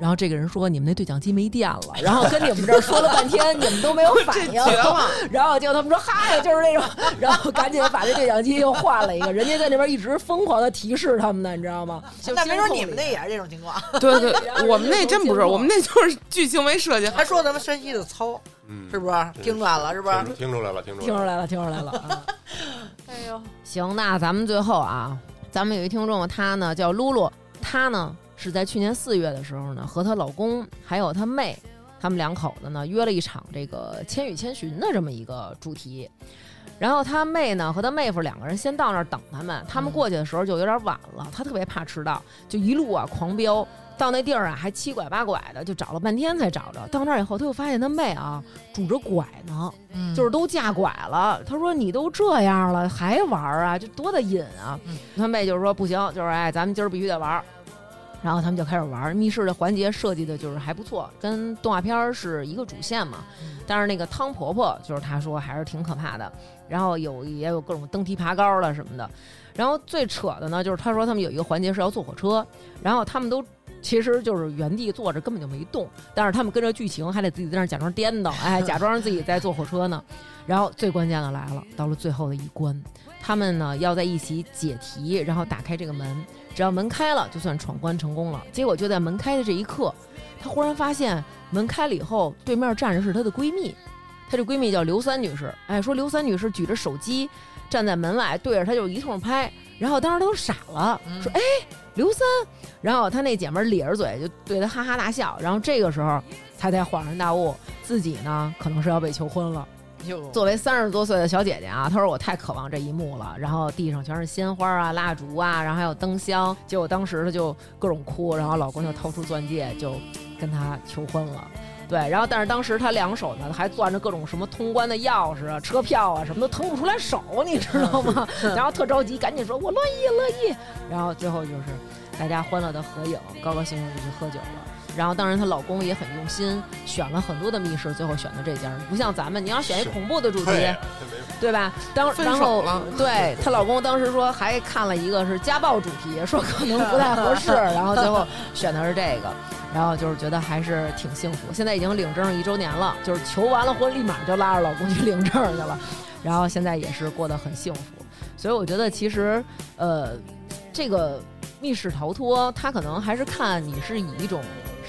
然后这个人说：“你们那对讲机没电了。”然后跟你们这儿说了半天，你们都没有反应。了！然后结果他们说：“嗨，就是那种。”然后赶紧把这对讲机又换了一个。人家在那边一直疯狂的提示他们呢，你知道吗？就那没准你们那也是这种情况。对对，我们那真不是，我们那就是剧情没设计。还说咱们山西的糙，嗯，是不是？听出来了，是不是？听听出来了，听出来了。听出来了，听出来了。啊 (laughs) 哎呦，行，那咱们最后啊，咱们有一听众，他呢叫露露，他呢是在去年四月的时候呢，和她老公还有她妹，他们两口子呢约了一场这个《千与千寻》的这么一个主题。然后她妹呢和她妹夫两个人先到那儿等他们，他们过去的时候就有点晚了，他特别怕迟到，就一路啊狂飙。到那地儿啊，还七拐八拐的，就找了半天才找着。到那儿以后，他又发现他妹啊拄着拐呢，嗯就是都架拐了。他说：“你都这样了，还玩啊？这多大瘾啊！”嗯他妹就是说：“不行，就是哎，咱们今儿必须得玩儿。”然后他们就开始玩儿。密室的环节设计的就是还不错，跟动画片儿是一个主线嘛。但是那个汤婆婆，就是她说还是挺可怕的。然后有也有各种登梯爬高的什么的。然后最扯的呢，就是他说他们有一个环节是要坐火车，然后他们都其实就是原地坐着，根本就没动，但是他们跟着剧情还得自己在那假装颠倒，哎，假装自己在坐火车呢。然后最关键的来了，到了最后的一关，他们呢要在一起解题，然后打开这个门，只要门开了，就算闯关成功了。结果就在门开的这一刻，她忽然发现门开了以后，对面站着是她的闺蜜，她这闺蜜叫刘三女士。哎，说刘三女士举着手机站在门外，对着她就一通拍。然后当时她都傻了，说：“哎，刘三。”然后她那姐们咧着嘴就对她哈哈大笑。然后这个时候，她才恍然大悟，自己呢可能是要被求婚了。哟，作为三十多岁的小姐姐啊，她说我太渴望这一幕了。然后地上全是鲜花啊、蜡烛啊，然后还有灯箱。结果当时她就各种哭，然后老公就掏出钻戒就跟她求婚了。对，然后但是当时她两手呢还攥着各种什么通关的钥匙啊、车票啊，什么都腾不出来手，你知道吗？(laughs) 然后特着急，赶紧说我乐意乐意。然后最后就是大家欢乐的合影，高高兴兴就去喝酒了。然后，当然，她老公也很用心，选了很多的密室，最后选的这家，不像咱们，你要选一恐怖的主题，对，对吧？当然后对她老公当时说还看了一个是家暴主题，说可能不太合适，(laughs) 然后最后选的是这个，然后就是觉得还是挺幸福。现在已经领证一周年了，就是求完了婚立马就拉着老公去领证去了，然后现在也是过得很幸福。所以我觉得其实呃，这个密室逃脱，它可能还是看你是以一种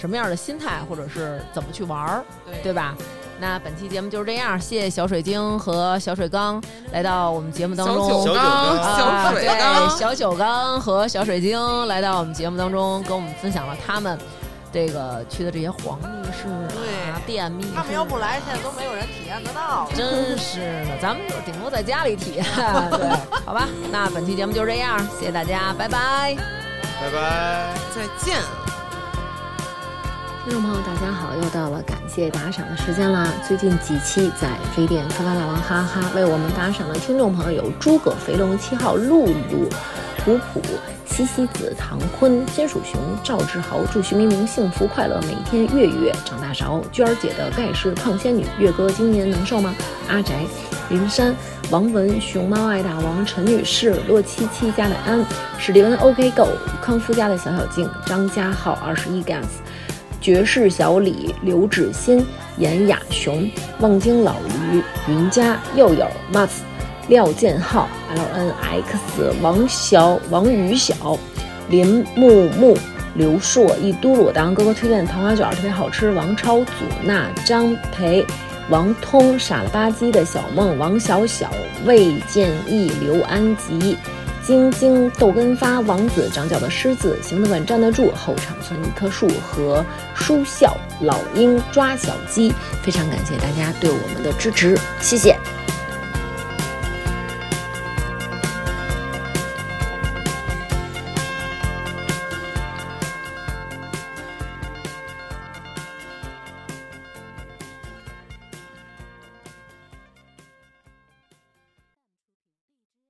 什么样的心态，或者是怎么去玩儿，对对吧？那本期节目就是这样，谢谢小水晶和小水缸来到我们节目当中。小酒缸、小水啊、缸对，小酒缸和小水晶来到我们节目当中，跟我们分享了他们这个去的这些黄密室啊、电密。他们要不来，现在都没有人体验得到。真是的，咱们就顶多在家里体验，对，好吧？那本期节目就是这样，谢谢大家，拜拜。拜拜。再见。听众朋友，大家好，又到了感谢打赏的时间啦！最近几期在飞店发发大王哈哈为我们打赏的听众朋友有诸葛肥龙七号、露露、普普、西西子、唐坤、金属熊、赵志豪，祝徐明明幸福快乐，每天月月长大勺。娟儿姐的盖世胖仙女，月哥今年能瘦吗？阿宅、林珊、王文、熊猫爱大王、陈女士、洛七七家的安、史蒂文 OK Go、康夫家的小小静、张家浩二十一 gas。绝世小李、刘芷欣、严雅雄、望京老驴、云佳、又有、Mats、廖建浩、L N X、王小、王宇晓、林木木、刘硕、一嘟噜。大王哥哥推荐的糖花卷特别好吃。王超、祖娜、张培。王通、傻了吧唧的小梦、王小小、魏建义、刘安吉、晶晶、豆根发、王子、长脚的狮子、行得稳站得住、后场村一棵树和书笑、老鹰抓小鸡。非常感谢大家对我们的支持，谢谢。